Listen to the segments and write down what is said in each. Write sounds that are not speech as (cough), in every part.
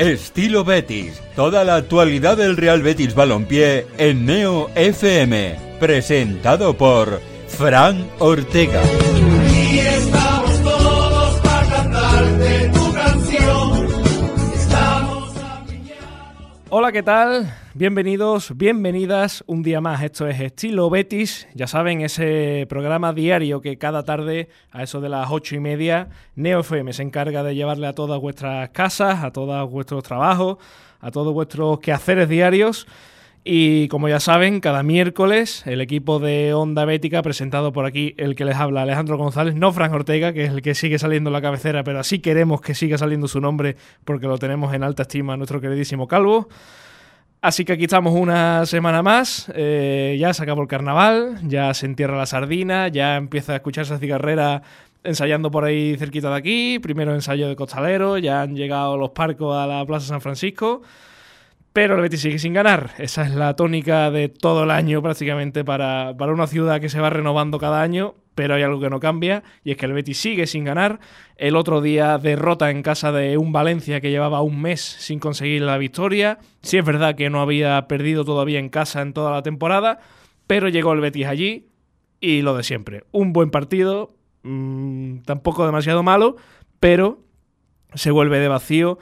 Estilo Betis. Toda la actualidad del Real Betis Balompié en Neo FM. Presentado por Fran Ortega. Hola, ¿qué tal? Bienvenidos, bienvenidas un día más. Esto es Estilo Betis. Ya saben, ese programa diario que cada tarde, a eso de las ocho y media, Neo FM se encarga de llevarle a todas vuestras casas, a todos vuestros trabajos, a todos vuestros quehaceres diarios. Y como ya saben, cada miércoles el equipo de Onda Bética, presentado por aquí el que les habla, Alejandro González, no Fran Ortega, que es el que sigue saliendo en la cabecera, pero así queremos que siga saliendo su nombre porque lo tenemos en alta estima nuestro queridísimo Calvo. Así que aquí estamos una semana más, eh, ya se acabó el carnaval, ya se entierra la sardina, ya empieza a escucharse cigarrera ensayando por ahí cerquita de aquí, primero ensayo de costalero, ya han llegado los parcos a la Plaza San Francisco, pero el Betis sigue sin ganar. Esa es la tónica de todo el año prácticamente para, para una ciudad que se va renovando cada año, pero hay algo que no cambia y es que el Betis sigue sin ganar. El otro día derrota en casa de un Valencia que llevaba un mes sin conseguir la victoria. Sí es verdad que no había perdido todavía en casa en toda la temporada, pero llegó el Betis allí y lo de siempre. Un buen partido, mmm, tampoco demasiado malo, pero se vuelve de vacío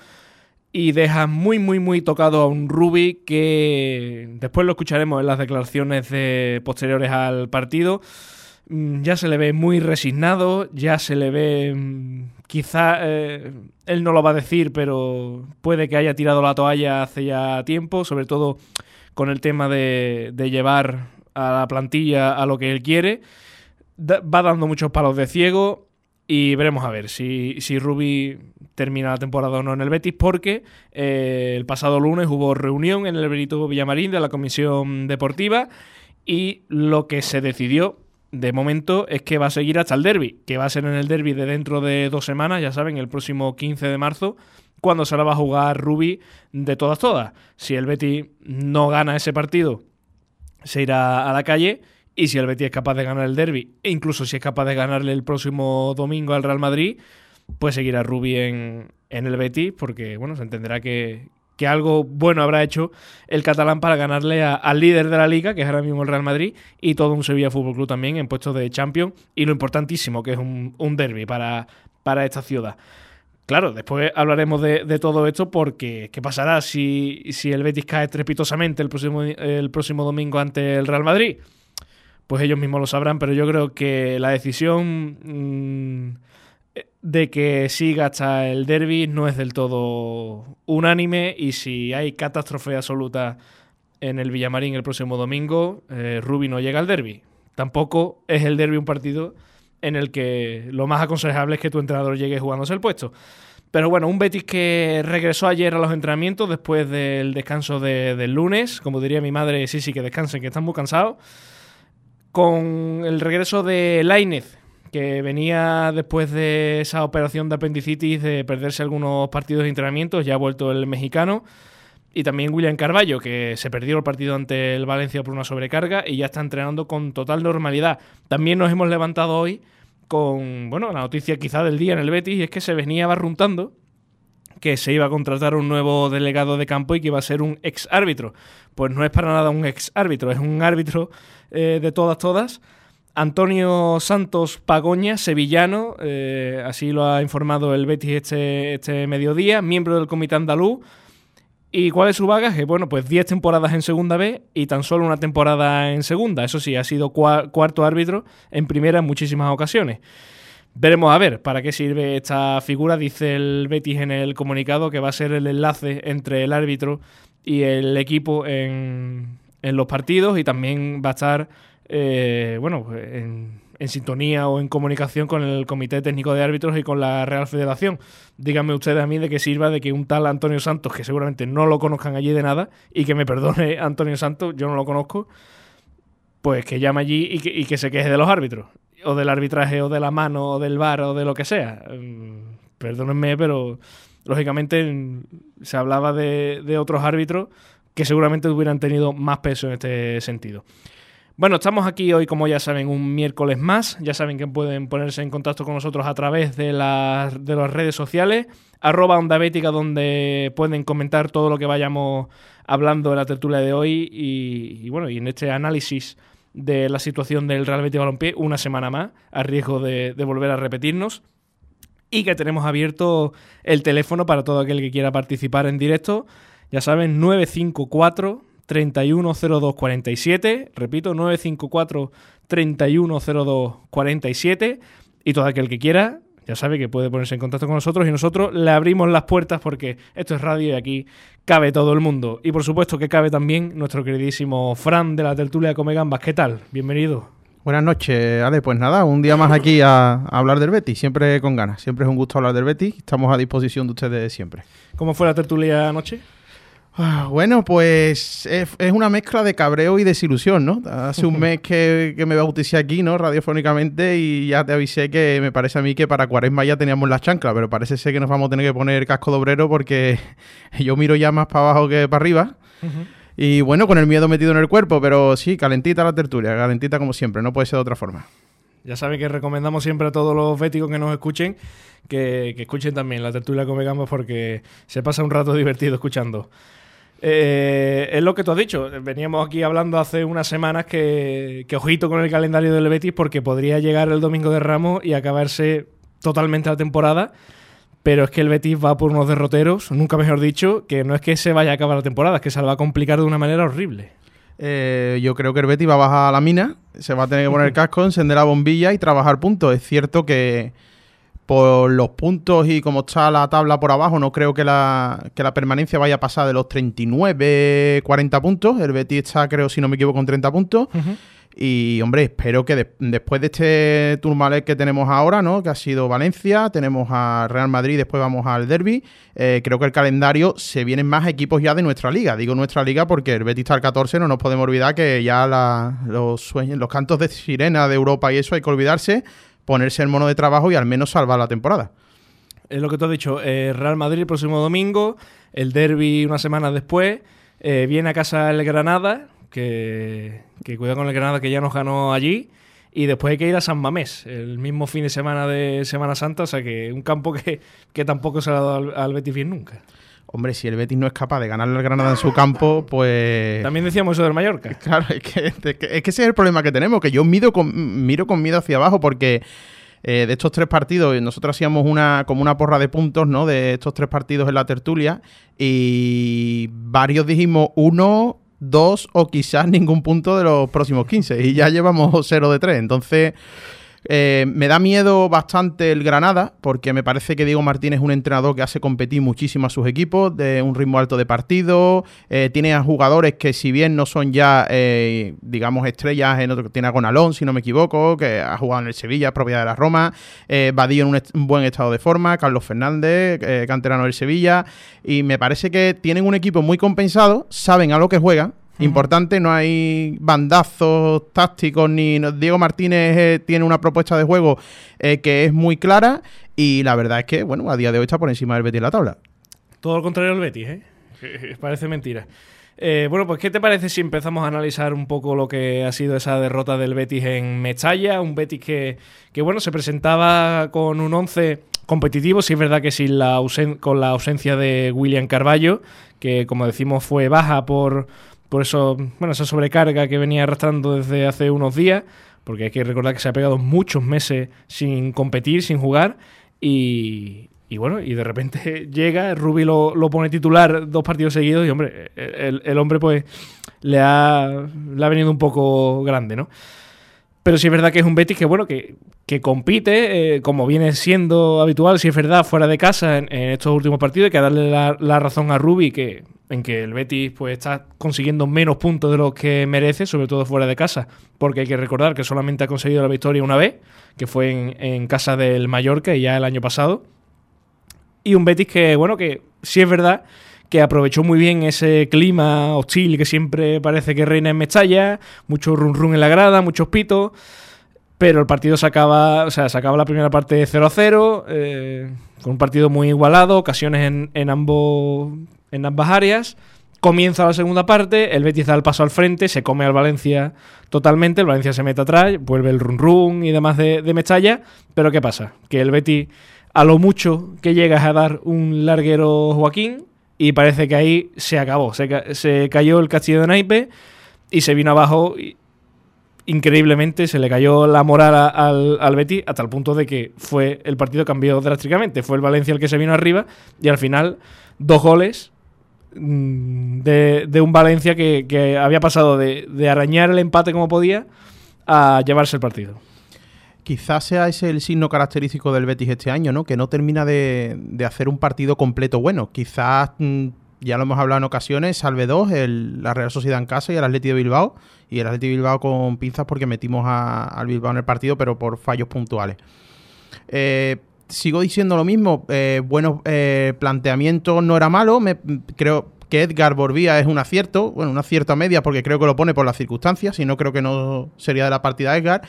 y deja muy, muy, muy tocado a un Ruby que después lo escucharemos en las declaraciones de, posteriores al partido. Mm, Ya se le ve muy resignado, ya se le ve, mm, quizá eh, él no lo va a decir, pero puede que haya tirado la toalla hace ya tiempo, sobre todo con el tema de, de llevar a la plantilla a lo que él quiere. Va dando muchos palos de ciego y veremos a ver si, si Rubi termina la temporada o no en el Betis, porque eh, el pasado lunes hubo reunión en el Benito Villamarín de la Comisión Deportiva y lo que se decidió de momento es que va a seguir hasta el derby, que va a ser en el derby de dentro de dos semanas, ya saben, el próximo 15 de marzo, cuando se la va a jugar Rubi de todas todas. Si el Betis no gana ese partido, se irá a la calle. Y si el Betis es capaz de ganar el derby, e incluso si es capaz de ganarle el próximo domingo al Real Madrid, pues seguirá Rubi en, en el Betis, porque bueno, se entenderá que, que algo bueno habrá hecho el catalán para ganarle al líder de la liga, que es ahora mismo el Real Madrid, y todo un Sevilla Fútbol Club también en puestos de Champions, y lo importantísimo que es un, un derby para, para esta ciudad. Claro, después hablaremos de, de todo esto porque ¿qué pasará si, si el Betis cae estrepitosamente el próximo, el próximo domingo ante el Real Madrid? Pues ellos mismos lo sabrán, pero yo creo que la decisión mm, de que siga hasta el derby no es del todo unánime y si hay catástrofe absoluta en el Villamarín el próximo domingo, eh, Rubi no llega al derby. Tampoco es el derby un partido en el que lo más aconsejable es que tu entrenador llegue jugándose el puesto. Pero bueno, un Betis que regresó ayer a los entrenamientos después del descanso de- del lunes. Como diría mi madre, sí, sí, que descansen, que están muy cansados. Con el regreso de Lainez, que venía después de esa operación de apendicitis de perderse algunos partidos de entrenamientos, ya ha vuelto el mexicano. Y también William Carballo, que se perdió el partido ante el Valencia por una sobrecarga y ya está entrenando con total normalidad. También nos hemos levantado hoy con, bueno, la noticia quizá del día en el Betis, es que se venía barruntando que se iba a contratar un nuevo delegado de campo y que iba a ser un ex árbitro. Pues no es para nada un ex árbitro, es un árbitro eh, de todas, todas. Antonio Santos Pagoña, sevillano, eh, así lo ha informado el Betis este, este mediodía, miembro del comité andaluz. ¿Y cuál es su bagaje? Bueno, pues 10 temporadas en segunda B y tan solo una temporada en segunda. Eso sí, ha sido cua- cuarto árbitro en primera en muchísimas ocasiones. Veremos a ver para qué sirve esta figura. Dice el Betis en el comunicado que va a ser el enlace entre el árbitro y el equipo en, en los partidos y también va a estar eh, bueno, en, en sintonía o en comunicación con el Comité Técnico de Árbitros y con la Real Federación. Díganme ustedes a mí de qué sirva de que un tal Antonio Santos, que seguramente no lo conozcan allí de nada, y que me perdone Antonio Santos, yo no lo conozco, pues que llame allí y que se queje de los árbitros, o del arbitraje, o de la mano, o del bar, o de lo que sea. Mm, Perdónenme, pero lógicamente mm, se hablaba de, de otros árbitros que seguramente hubieran tenido más peso en este sentido. Bueno, estamos aquí hoy, como ya saben, un miércoles más. Ya saben que pueden ponerse en contacto con nosotros a través de las, de las redes sociales. Arroba Onda donde pueden comentar todo lo que vayamos hablando en la tertulia de hoy. Y, y bueno, y en este análisis de la situación del Real Betis Balompié una semana más, a riesgo de, de volver a repetirnos. Y que tenemos abierto el teléfono para todo aquel que quiera participar en directo. Ya saben, 954 310247. Repito, 954 310247. Y todo aquel que quiera, ya sabe que puede ponerse en contacto con nosotros y nosotros le abrimos las puertas porque esto es radio y aquí cabe todo el mundo. Y por supuesto que cabe también nuestro queridísimo Fran de la tertulia Come Gambas. ¿Qué tal? Bienvenido. Buenas noches, Ale. Pues nada, un día más aquí a, a, hablar del Betis, siempre con ganas. Siempre es un gusto hablar del Betis. Estamos a disposición de ustedes siempre. ¿Cómo fue la tertulia anoche? Ah, bueno, pues es, es, una mezcla de cabreo y desilusión, ¿no? Hace un mes que, que, me bauticé aquí, ¿no? Radiofónicamente y ya te avisé que me parece a mí que para Cuaresma ya teníamos la chancla, pero parece ser que nos vamos a tener que poner casco de obrero porque (laughs) yo miro ya más para abajo que para arriba. Uh -huh. Y bueno, con el miedo metido en el cuerpo, pero sí, calentita la tertulia, calentita como siempre, no puede ser de otra forma. Ya saben que recomendamos siempre a todos los béticos que nos escuchen que, que escuchen también la tertulia Come Gambas porque se pasa un rato (laughs) divertido escuchando. Eh, es lo que tú has dicho. Veníamos aquí hablando hace unas semanas que, que, ojito con el calendario del Betis porque podría llegar el domingo de Ramos y acabarse totalmente la temporada. Pero es que el Betis va por unos derroteros, nunca mejor dicho, que no es que se vaya a acabar la temporada, es que se la va a complicar de una manera horrible. Eh, yo creo que el Betis va a bajar a la mina, se va a tener que poner el (laughs) casco, encender la bombilla y trabajar puntos. Es cierto que por los puntos y como está la tabla por abajo, no creo que la, que la permanencia vaya a pasar de los 39, 40 puntos. El Betis está, creo, si no me equivoco, con 30 puntos. Uh -huh. Y, hombre, espero que de, después de este turmalet que tenemos ahora, ¿no? Que ha sido Valencia, tenemos a Real Madrid, después vamos al Derby. Eh, creo que el calendario se vienen más equipos ya de nuestra liga. Digo nuestra liga porque el Betis está al 14, no nos podemos olvidar que ya la, los, sueños, los cantos de sirena de Europa y eso hay que olvidarse ponerse el mono de trabajo y al menos salvar la temporada. Es lo que tú has dicho, eh, Real Madrid el próximo domingo, el derby una semana después, eh, viene a casa el Granada, que, que cuidado con el Granada que ya nos ganó allí, y después hay que ir a San Mamés, el mismo fin de semana de Semana Santa, o sea que un campo que, que tampoco se ha dado al, al Betis bien nunca. Hombre, si el Betis no es capaz de ganarle al Granada en su campo, pues... También decíamos eso del Mallorca. (laughs) Claro, es que, es que ese es el problema que tenemos, que yo miro con, miro con miedo hacia abajo porque... Eh, de estos tres partidos, nosotros hacíamos una como una porra de puntos, ¿no? De estos tres partidos en la tertulia y varios dijimos uno, dos o quizás ningún punto de los próximos 15 y ya llevamos 0 de 3. Entonces, eh, me da miedo bastante el Granada, porque me parece que Diego Martínez es un entrenador que hace competir muchísimo a sus equipos, de un ritmo alto de partido, eh, tiene a jugadores que si bien no son ya, eh, digamos, estrellas, en otro, tiene a Gonalón, si no me equivoco, que ha jugado en el Sevilla, propiedad de la Roma, Badillo en un, buen estado de forma, Carlos Fernández, canterano del Sevilla, y me parece que tienen un equipo muy compensado, saben a lo que juegan, Importante, no hay bandazos tácticos ni Diego Martínez eh, tiene una propuesta de juego eh, que es muy clara y la verdad es que, bueno, a día de hoy está por encima del Betis en la tabla. Todo lo contrario del Betis, ¿eh? (laughs) Parece mentira. Eh, bueno, pues ¿qué te parece si empezamos a analizar un poco lo que ha sido esa derrota del Betis en Mestalla? Un Betis que, que bueno, se presentaba con un 11 competitivo, sí es verdad que sin la con la ausencia de William Carballo, que como decimos fue baja por, por eso, bueno, esa sobrecarga que venía arrastrando desde hace unos días, porque hay que recordar que se ha pegado muchos meses sin competir, sin jugar, y, bueno, y de repente (laughs) llega, Rubi lo, lo, pone titular dos partidos seguidos, y hombre, el, el hombre pues le ha, le ha venido un poco grande, ¿no? Pero sí es verdad que es un Betis que, bueno, que, que compite, eh, como viene siendo habitual, si es verdad, fuera de casa en, estos últimos partidos. Hay que darle la, razón a Rubi que, en que el Betis pues, está consiguiendo menos puntos de los que merece, sobre todo fuera de casa. Porque hay que recordar que solamente ha conseguido la victoria una vez, que fue en, en casa del Mallorca ya el año pasado. Y un Betis que, bueno, que sí es verdad que aprovechó muy bien ese clima hostil que siempre parece que reina en Mestalla, mucho run run en la grada, muchos pitos, pero el partido se acaba, o sea, se acaba la primera parte 0 a 0, eh, con un partido muy igualado, ocasiones en, en, ambos, en ambas áreas, Comienza la segunda parte, el Betis da el paso al frente, se come al Valencia totalmente, el Valencia se mete atrás, vuelve el run run y demás de, de pero ¿qué pasa? Que el Betis, a lo mucho que llegas a dar un larguero Joaquín, y parece que ahí se acabó, se, se cayó el castillo de naipe y se vino abajo increíblemente, se le cayó la moral al, al Betis hasta el punto de que fue el partido cambió drásticamente, fue el Valencia el que se vino arriba y al final dos goles mm, de, de un Valencia que, que había pasado de, de arañar el empate como podía a llevarse el partido. Quizás sea ese el signo característico del Betis este año, ¿no? Que no termina de, hacer un partido completo bueno. Quizás, mm, ya lo hemos hablado en ocasiones, salve dos, el- la Real Sociedad en casa y el Atleti de Bilbao. Y el Atleti de Bilbao con pinzas porque metimos a- al Bilbao en el partido, pero por fallos puntuales. Eh, sigo diciendo lo mismo. Eh, buenos eh, planteamientos no era malo. Creo que Edgar Borbía es un acierto. Bueno, un acierto media porque creo que lo pone por las circunstancias. Si no, creo que no sería de la partida Edgar.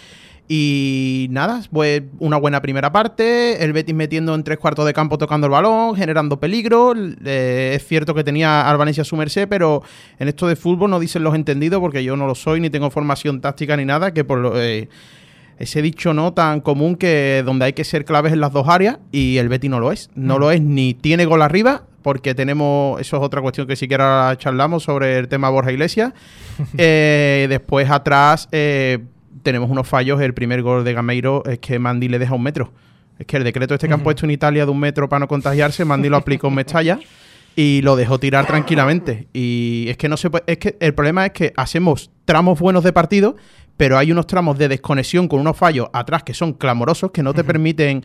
Y nada, pues una buena primera parte. El Betis metiendo en tres cuartos de campo tocando el balón, generando peligro. Eh, es cierto que tenía al Valencia a su merced, pero en esto de fútbol no dicen los entendidos porque yo no lo soy, ni tengo formación táctica ni nada. Que por lo. eh, ese dicho no tan común que donde hay que ser claves en las dos áreas y el Betis no lo es. No lo es ni tiene gol arriba, porque tenemos, eso es otra cuestión que siquiera charlamos sobre el tema Borja Iglesias. (laughs) Eh, después atrás tenemos unos fallos. El primer gol de Gameiro es que Mandi le deja un metro. Es que el decreto este que han puesto en Italia de un metro para no contagiarse, Mandi lo aplicó en Mestalla y lo dejó tirar tranquilamente. Y es que no se puede, es que el problema es que hacemos tramos buenos de partido, pero hay unos tramos de desconexión con unos fallos atrás que son clamorosos que no te permiten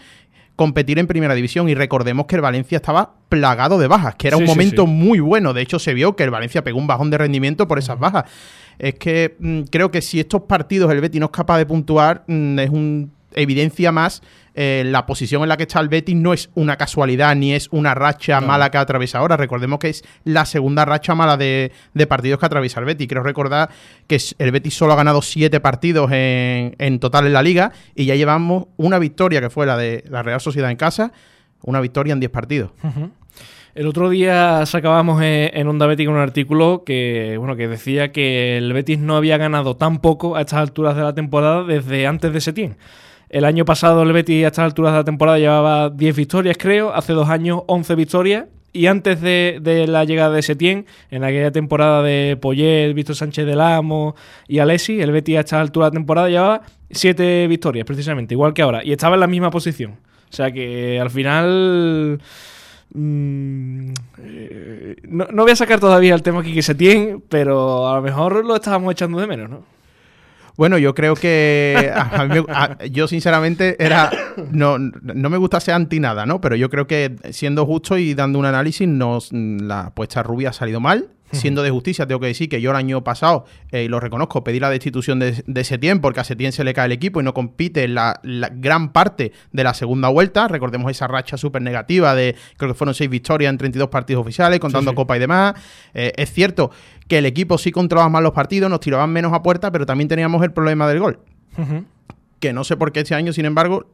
competir en primera división y recordemos que el Valencia estaba plagado de bajas, que era Sí, un sí, momento sí. muy bueno, de hecho se vio que el Valencia pegó un bajón de rendimiento por esas bajas. Es que mm, creo que si estos partidos el Betis no es capaz de puntuar, mm, es un evidencia más eh, la posición en la que está el Betis no es una casualidad ni es una racha mala que atraviesa ahora. Recordemos que es la segunda racha mala de, de partidos que atraviesa el Betis. Quiero recordar que el Betis solo ha ganado siete partidos en, en total en la liga y ya llevamos una victoria que fue la de la Real Sociedad en casa, una victoria en diez partidos. El otro día sacábamos eh, en Onda Betis un artículo que, bueno, que decía que el Betis no había ganado tan poco a estas alturas de la temporada desde antes de Setién. El año pasado el Betis a estas alturas de la temporada llevaba 10 victorias, creo. Hace dos años 11 victorias. Y antes de, la llegada de Setién, en aquella temporada de Poyet, Víctor Sánchez del Amo y Alessi, el Betis a estas alturas de la temporada llevaba 7 victorias, precisamente, igual que ahora. Y estaba en la misma posición. O sea que al final... Mm, eh, no, no voy a sacar todavía el tema aquí que se tiene, pero a lo mejor lo estábamos echando de menos, ¿no? Bueno, yo creo que yo sinceramente era no, no me gusta ser anti nada, ¿no? Pero yo creo que siendo justo y dando un análisis, nos, la apuesta rubia ha salido mal. Siendo de justicia, tengo que decir que yo el año pasado, eh, y lo reconozco, pedí la destitución de, de Setién porque a Setién se le cae el equipo y no compite en la, la gran parte de la segunda vuelta. Recordemos esa racha súper negativa de, creo que fueron seis victorias en 32 partidos oficiales, contando sí. Copa y demás. Eh, es cierto que el equipo sí controlaba más los partidos, nos tiraban menos a puerta, pero también teníamos el problema del gol que no sé por qué este año, sin embargo,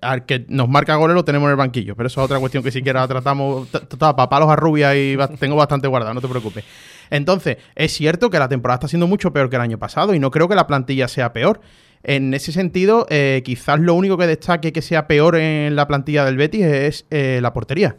al que nos marca goles lo tenemos en el banquillo. Pero eso es otra cuestión que siquiera tratamos. t- t- Para palos a rubia y tengo bastante guardado, no te preocupes. Entonces, es cierto que la temporada está siendo mucho peor que el año pasado y no creo que la plantilla sea peor. En ese sentido, eh, quizás lo único que destaque que sea peor en la plantilla del Betis es eh, la portería.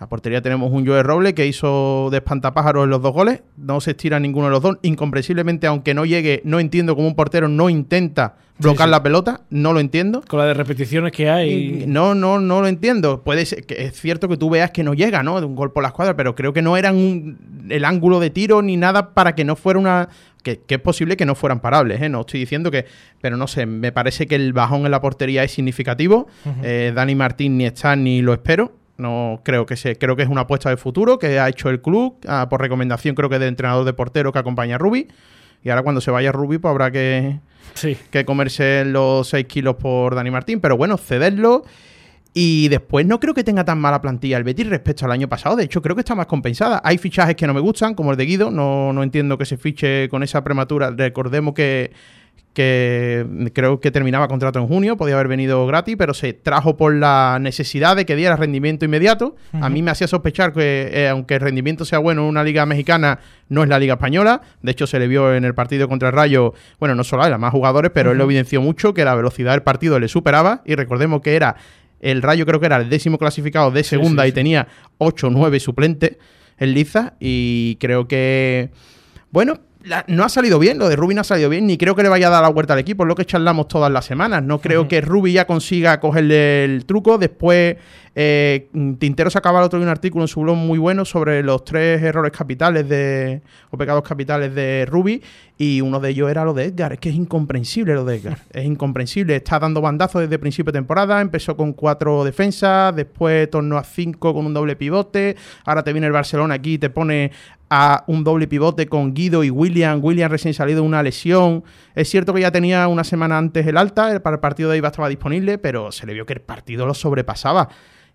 La portería tenemos un Joe Roble que hizo de espantapájaros en los dos goles. No se estira ninguno de los dos. Incomprensiblemente, aunque no llegue, no entiendo cómo un portero no intenta bloquear sí. la pelota. No lo entiendo. Con la de repeticiones que hay. No, no, no lo entiendo. Puede ser que es cierto que tú veas que no llega, ¿no? De un gol por la escuadra, pero creo que no eran un- el ángulo de tiro ni nada para que no fuera una. Que, que es posible que no fueran parables, ¿eh? No estoy diciendo que. Pero no sé, me parece que el bajón en la portería es significativo. Eh, Dani Martín ni está ni lo espero. No creo que se, creo que es una apuesta de futuro que ha hecho el club ah, por recomendación, creo que del entrenador de portero que acompaña a Rubi. Y ahora cuando se vaya Rubi, pues habrá que, Sí. que comerse los 6 kilos por Dani Martín, pero bueno, cederlo. Y después no creo que tenga tan mala plantilla el Betis respecto al año pasado. De hecho, creo que está más compensada. Hay fichajes que no me gustan, como el de Guido. No, no entiendo que se fiche con esa prematura. Recordemos que, que creo que terminaba contrato en junio, podía haber venido gratis, pero se trajo por la necesidad de que diera rendimiento inmediato. A mí me hacía sospechar que, eh, aunque el rendimiento sea bueno en una liga mexicana, no es la liga española. De hecho, se le vio en el partido contra el Rayo, bueno, no solo a él, a más jugadores, pero él lo evidenció mucho que la velocidad del partido le superaba. Y recordemos que era el Rayo, creo que era el décimo clasificado de segunda sí, y sí. tenía 8 o 9 suplentes en Liza. Y creo que, bueno, la- no ha salido bien, lo de Rubi no ha salido bien, ni creo que le vaya a dar la vuelta al equipo, es lo que charlamos todas las semanas. No creo que Rubi ya consiga cogerle el truco. Después, eh, Tintero sacaba el otro día un artículo en su blog muy bueno sobre los tres errores capitales de, o pecados capitales de Rubi, y uno de ellos era lo de Edgar. Es que es incomprensible lo de Edgar, (laughs) es incomprensible. Está dando bandazos desde principio de temporada, empezó con cuatro defensas, después tornó a cinco con un doble pivote, ahora te viene el Barcelona aquí y te pone a un doble pivote con Guido y William. William recién salido de una lesión. Es cierto que ya tenía una semana antes el alta, para el partido de Iba estaba disponible, pero se le vio que el partido lo sobrepasaba.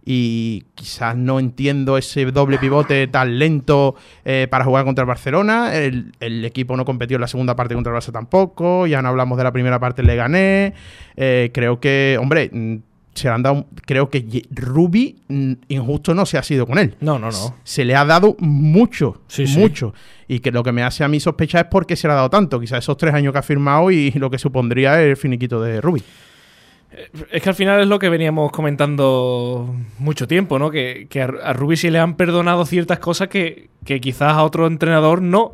Y quizás no entiendo ese doble pivote tan lento eh, para jugar contra el Barcelona. El, el equipo no competió en la segunda parte contra el Barça tampoco. Ya no hablamos de la primera parte, le gané. Eh, creo que, hombre, mm, se le han dado. Creo que Rubi, mm, injusto no se ha sido con él No, no, no. se le ha dado mucho, Sí, sí. mucho. Y que lo que me hace a mí sospechar es por qué se le ha dado tanto. Quizás esos tres años que ha firmado y lo que supondría el finiquito de Rubi. Es que al final es lo que veníamos comentando mucho tiempo, ¿no? Que, que a, Rubi sí le han perdonado ciertas cosas que, que quizás a otro entrenador no.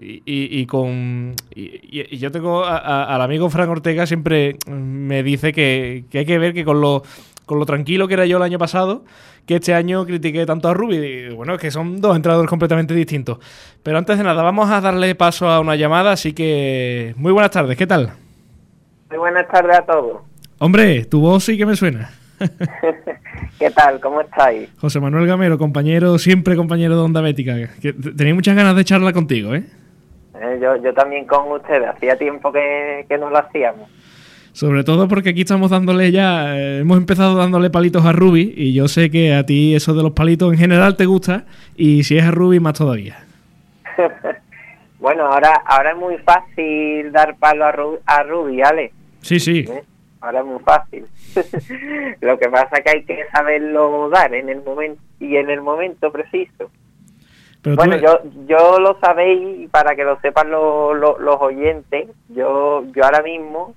Y, y- con. Y, y yo tengo a- al amigo Frank Ortega siempre me dice que, que hay que ver que con lo, con lo tranquilo que era yo el año pasado, que este año critiqué tanto a Rubi. Bueno, es que son dos entrenadores completamente distintos. Pero antes de nada, vamos a darle paso a una llamada, así que. Muy buenas tardes, ¿qué tal? Muy buenas tardes a todos. Hombre, tu voz sí que me suena. (laughs) ¿Qué tal? ¿Cómo estáis? José Manuel Gamero, compañero, siempre compañero de Onda Bética. Tenía muchas ganas de charla contigo, ¿eh? Eh, yo, yo también con ustedes. Hacía tiempo que, que no lo hacíamos. Sobre todo porque aquí estamos dándole ya, eh, hemos empezado dándole palitos a Ruby y yo sé que a ti eso de los palitos en general te gusta y si es a Ruby más todavía. (laughs) Bueno, ahora ahora es muy fácil dar palo a, Ru- a Ruby, Ale. Sí, sí. ¿eh? Ahora es muy fácil. (laughs) lo que pasa es que hay que saberlo dar en el momento y en el momento preciso. Pero tú- Bueno, yo, yo lo sabéis y para que lo sepan lo- lo- los oyentes, yo, yo ahora mismo,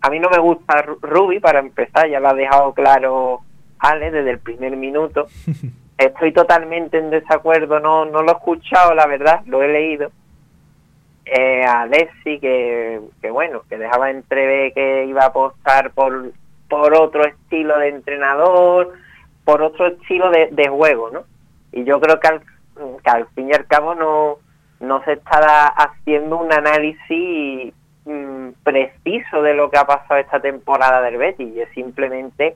a mí no me gusta Ru- Ruby para empezar, ya lo ha dejado claro Ale desde el primer minuto. (laughs) Estoy totalmente en desacuerdo, no, no lo he escuchado, la verdad, lo he leído. Eh, a Alexi, que, bueno, que dejaba entrever que iba a apostar por, por otro estilo de entrenador, por otro estilo de, juego, ¿no? Y yo creo que al, que al fin y al cabo no, no se estará haciendo un análisis mm, preciso de lo que ha pasado esta temporada del Betis, y es simplemente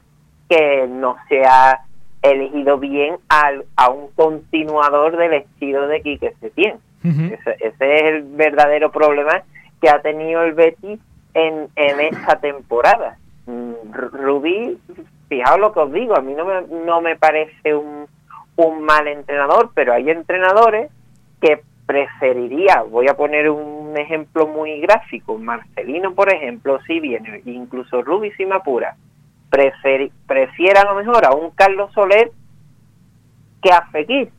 que no se ha elegido bien al, a un continuador del estilo de Quique Setién. Ese, ese es el verdadero problema que ha tenido el Betis en, en esta temporada. Mm, Ru- Rubí, fijaos lo que os digo, a mí no me, no me parece un, un mal entrenador, pero hay entrenadores que preferiría, voy a poner un ejemplo muy gráfico, Marcelino, por ejemplo, si viene, incluso Rubí si me apura, prefiere a lo mejor a un Carlos Soler que a Fekir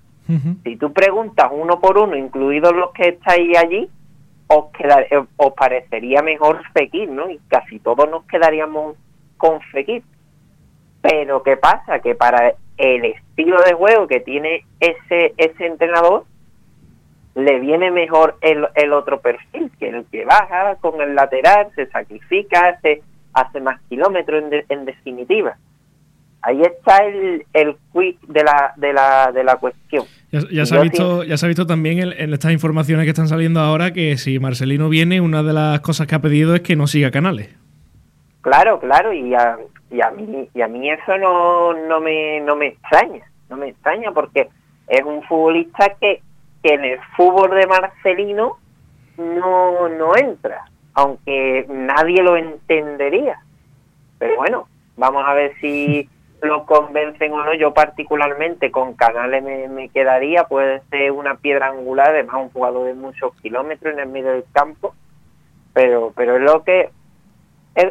Si tú preguntas uno por uno, incluidos los que estáis allí, os, quedar- eh, os parecería mejor Fekir, ¿no? Y casi todos nos quedaríamos con Fekir. Pero ¿qué pasa? Que para el estilo de juego que tiene ese, ese entrenador, le viene mejor el, el otro perfil, que el que baja con el lateral, se sacrifica, se hace más kilómetros en, de- en definitiva. Ahí está el, el quick de la, de la, de la cuestión. Ya, ya se ha visto, ya se ha visto también en, en estas informaciones que están saliendo ahora que si Marcelino viene, una de las cosas que ha pedido es que no siga canales. Claro, claro, y a, y a mí y a mí eso no, no me no me extraña, no me extraña porque es un futbolista que, que en el fútbol de Marcelino no no entra, aunque nadie lo entendería. Pero bueno, vamos a ver si lo convencen o no. Yo particularmente con Canales me, me quedaría, puede ser una piedra angular, además un jugador de muchos kilómetros en el medio del campo pero pero es lo que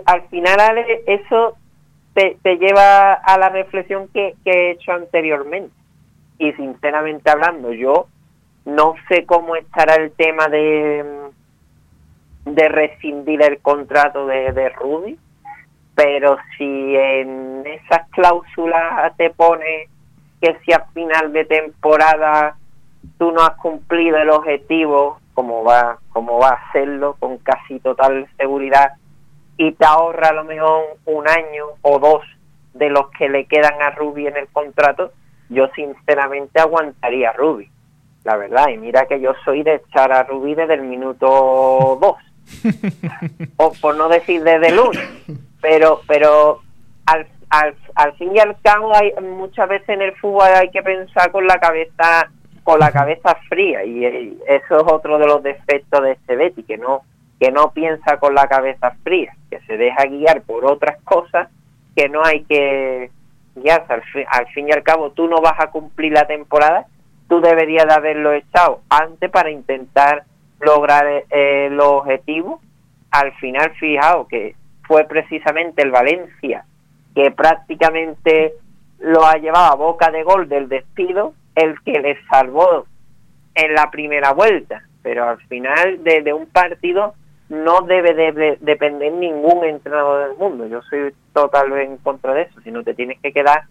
al final Ale, eso te, te lleva a la reflexión que, que he hecho anteriormente y sinceramente hablando yo no sé cómo estará el tema de de rescindir el contrato de, de Rudy pero si en esas cláusulas te pone que si a final de temporada tú no has cumplido el objetivo, como va, como va a hacerlo con casi total seguridad, y te ahorra a lo mejor un año o dos de los que le quedan a Ruby en el contrato, yo sinceramente aguantaría a Ruby, la verdad. Y mira que yo soy de echar a Ruby desde el minuto dos, (laughs) o por no decir desde el uno, pero, pero al, al, al fin y al cabo hay muchas veces en el fútbol hay que pensar con la cabeza con la cabeza fría y, eh, eso es otro de los defectos de este Betty que no que no piensa con la cabeza fría que se deja guiar por otras cosas que no hay que guiarse. Al fin, al fin y al cabo tú no vas a cumplir la temporada tú deberías de haberlo echado antes para intentar lograr eh, los objetivos al final fijaos que fue precisamente el Valencia que prácticamente lo ha llevado a boca de gol del despido, el que le salvó en la primera vuelta. Pero al final de, de un partido no debe de, de- depender ningún entrenador del mundo. Yo soy totalmente en contra de eso, sino te tienes que quedar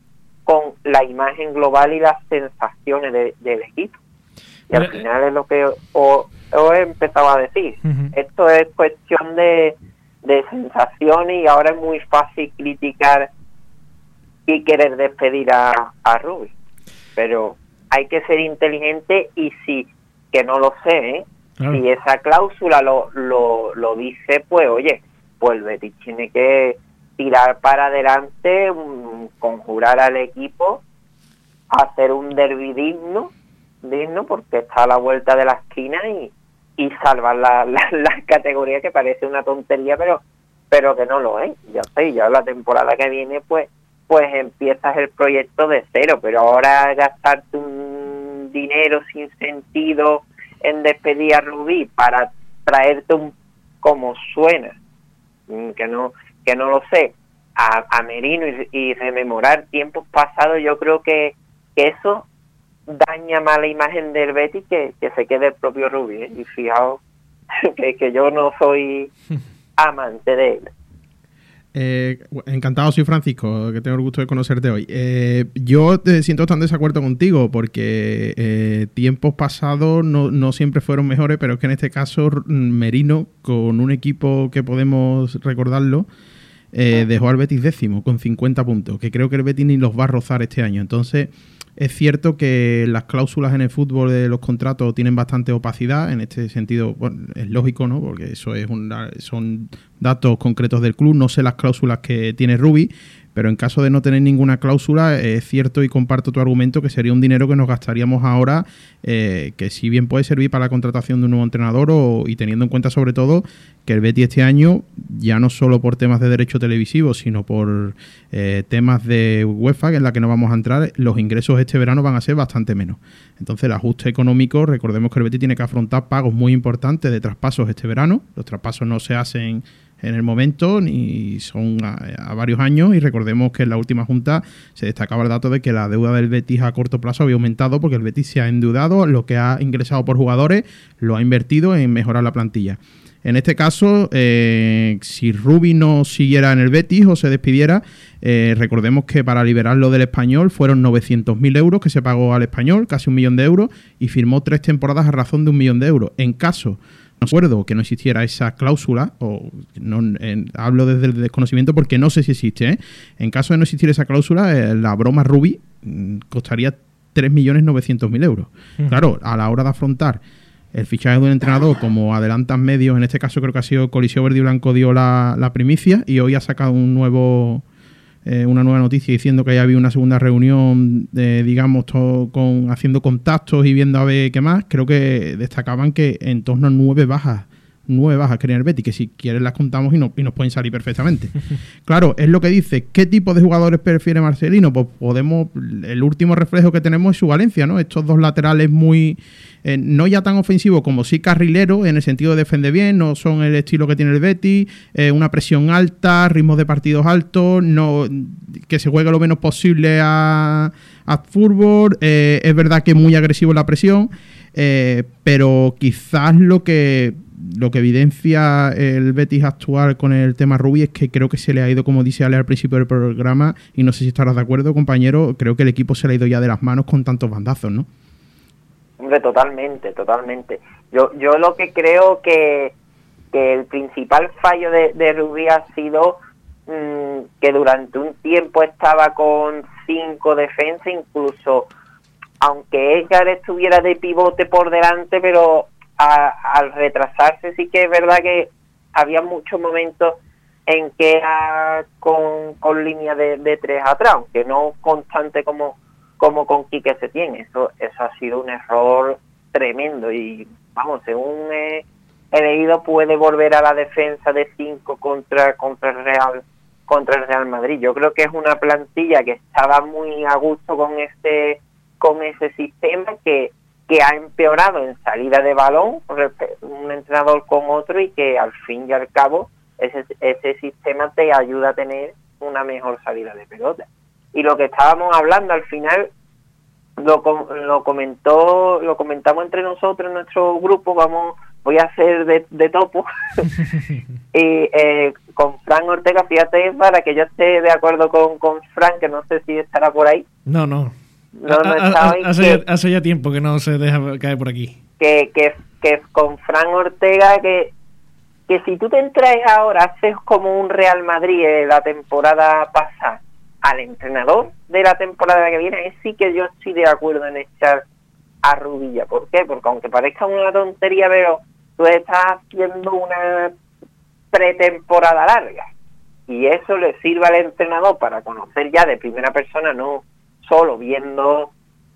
con la imagen global y las sensaciones de- del equipo. Y al eh, final es lo que os, he empezado a decir. Esto es cuestión de, de sensaciones y ahora es muy fácil criticar y querer despedir a, a Rubio. Pero hay que ser inteligente y si, que no lo sé, ¿eh? Claro. si esa cláusula lo, lo, lo dice, pues oye, pues el Betis tiene que tirar para adelante, mm, conjurar al equipo, hacer un derbi digno, digno porque está a la vuelta de la esquina y, y salvar la, la, categoría que parece una tontería, pero pero que no lo es. Ya sé, ya la temporada que viene, pues pues empiezas el proyecto de cero, pero ahora gastarte un dinero sin sentido en despedir a Rubí para traerte un como suena, mm, que no que no lo sé, a, a Merino y, rememorar tiempos pasados, yo creo que eso daña más la imagen del Betis que, que se quede el propio Rubí. ¿eh? Y fijaos (laughs) que, que yo no soy (laughs) amante de él. Eh, encantado, soy Francisco, que tengo el gusto de conocerte hoy. Eh, yo te siento tan desacuerdo contigo porque eh, tiempos pasados no, no siempre fueron mejores, pero es que en este caso Merino, con un equipo que podemos recordarlo, eh, dejó al Betis décimo con 50 puntos, que creo que el Betis ni los va a rozar este año. Entonces, es cierto que las cláusulas en el fútbol de los contratos tienen bastante opacidad. En este sentido, bueno, es lógico, ¿no? Porque eso es una- son datos concretos del club. No sé las cláusulas que tiene Rubi, pero en caso de no tener ninguna cláusula, es cierto y comparto tu argumento que sería un dinero que nos gastaríamos ahora, eh, que si bien puede servir para la contratación de un nuevo entrenador o- y teniendo en cuenta sobre todo que el Betty este año, ya no solo por temas de derecho televisivo, sino por eh, temas de UEFA, en la que no vamos a entrar, los ingresos este verano van a ser bastante menos. Entonces, el ajuste económico, recordemos que el Betty tiene que afrontar pagos muy importantes de traspasos este verano. Los traspasos no se hacen en el momento ni son a, varios años y recordemos que en la última junta se destacaba el dato de que la deuda del Betis a corto plazo había aumentado porque el Betis se ha endeudado, lo que ha ingresado por jugadores lo ha invertido en mejorar la plantilla. En este caso, eh, si Rubi no siguiera en el Betis o se despidiera, eh, recordemos que para liberarlo del español fueron 900.000 euros que se pagó al español, casi un millón de euros, y firmó tres temporadas a razón de un millón de euros. En caso, acuerdo que no existiera esa cláusula, o no, en- hablo desde el desconocimiento porque no sé si existe, ¿eh? en caso de no existir esa cláusula, eh, la broma Rubi mm, costaría 3.900.000 euros. Claro, a la hora de afrontar el fichaje de un entrenador como adelantan medios, en este caso creo que ha sido Coliseo Verde y Blanco dio la, la primicia y hoy ha sacado un nuevo eh, una nueva noticia diciendo que ya había una segunda reunión, eh, digamos, todo con haciendo contactos y viendo a ver qué más. Creo que destacaban que en torno a nueve bajas que tiene el Betis, que si quieres las contamos y, no, y nos pueden salir perfectamente. (laughs) claro, es lo que dice, ¿qué tipo de jugadores prefiere Marcelino? Pues podemos, el último reflejo que tenemos es su Valencia, ¿no? Estos dos laterales muy, eh, no ya tan ofensivos como sí carrilero, en el sentido de defender bien, no son el estilo que tiene el Betis, eh, una presión alta, ritmos de partidos altos, no, que se juegue lo menos posible a, a fútbol, eh, es verdad que es muy agresivo la presión, pero quizás lo que lo que evidencia el Betis actual con el tema Rubi es que creo que se le ha ido, como dice Ale al principio del programa, y no sé si estarás de acuerdo, compañero, creo que el equipo se le ha ido ya de las manos con tantos bandazos, ¿no? Hombre, totalmente, totalmente. Yo, yo lo que creo que, que el principal fallo de, de Rubí ha sido mmm, que durante un tiempo estaba con cinco defensas, incluso aunque Edgar estuviera de pivote por delante, pero al retrasarse sí que es verdad que había muchos momentos en que con, con línea de, de, tres atrás, aunque no constante como, como con Quique se tiene. Eso, eso ha sido un error tremendo y vamos, según he leído puede volver a la defensa de cinco contra, contra el Real contra el Real Madrid. Yo creo que es una plantilla que estaba muy a gusto con este con ese sistema que que ha empeorado en salida de balón un entrenador con otro y que al fin y al cabo ese, ese sistema te ayuda a tener una mejor salida de pelota. Y lo que estábamos hablando al final lo, lo comentó lo comentamos entre nosotros en nuestro grupo vamos voy a hacer de, de topo. (laughs) Y eh, con Fran Ortega fíjate para que yo esté de acuerdo con, con Fran que no sé si estará por ahí. No no no, no a, a, hace, que, ya, hace, ya, tiempo que no se deja caer por aquí. Que, que, que con Fran Ortega, que, que si tú te entras ahora, haces como un Real Madrid de la temporada pasada al entrenador de la temporada que viene, sí que yo estoy de acuerdo en echar a Rubilla. ¿Por qué? Porque aunque parezca una tontería, pero tú estás haciendo una pretemporada larga y eso le sirve al entrenador para conocer ya de primera persona, no solo viendo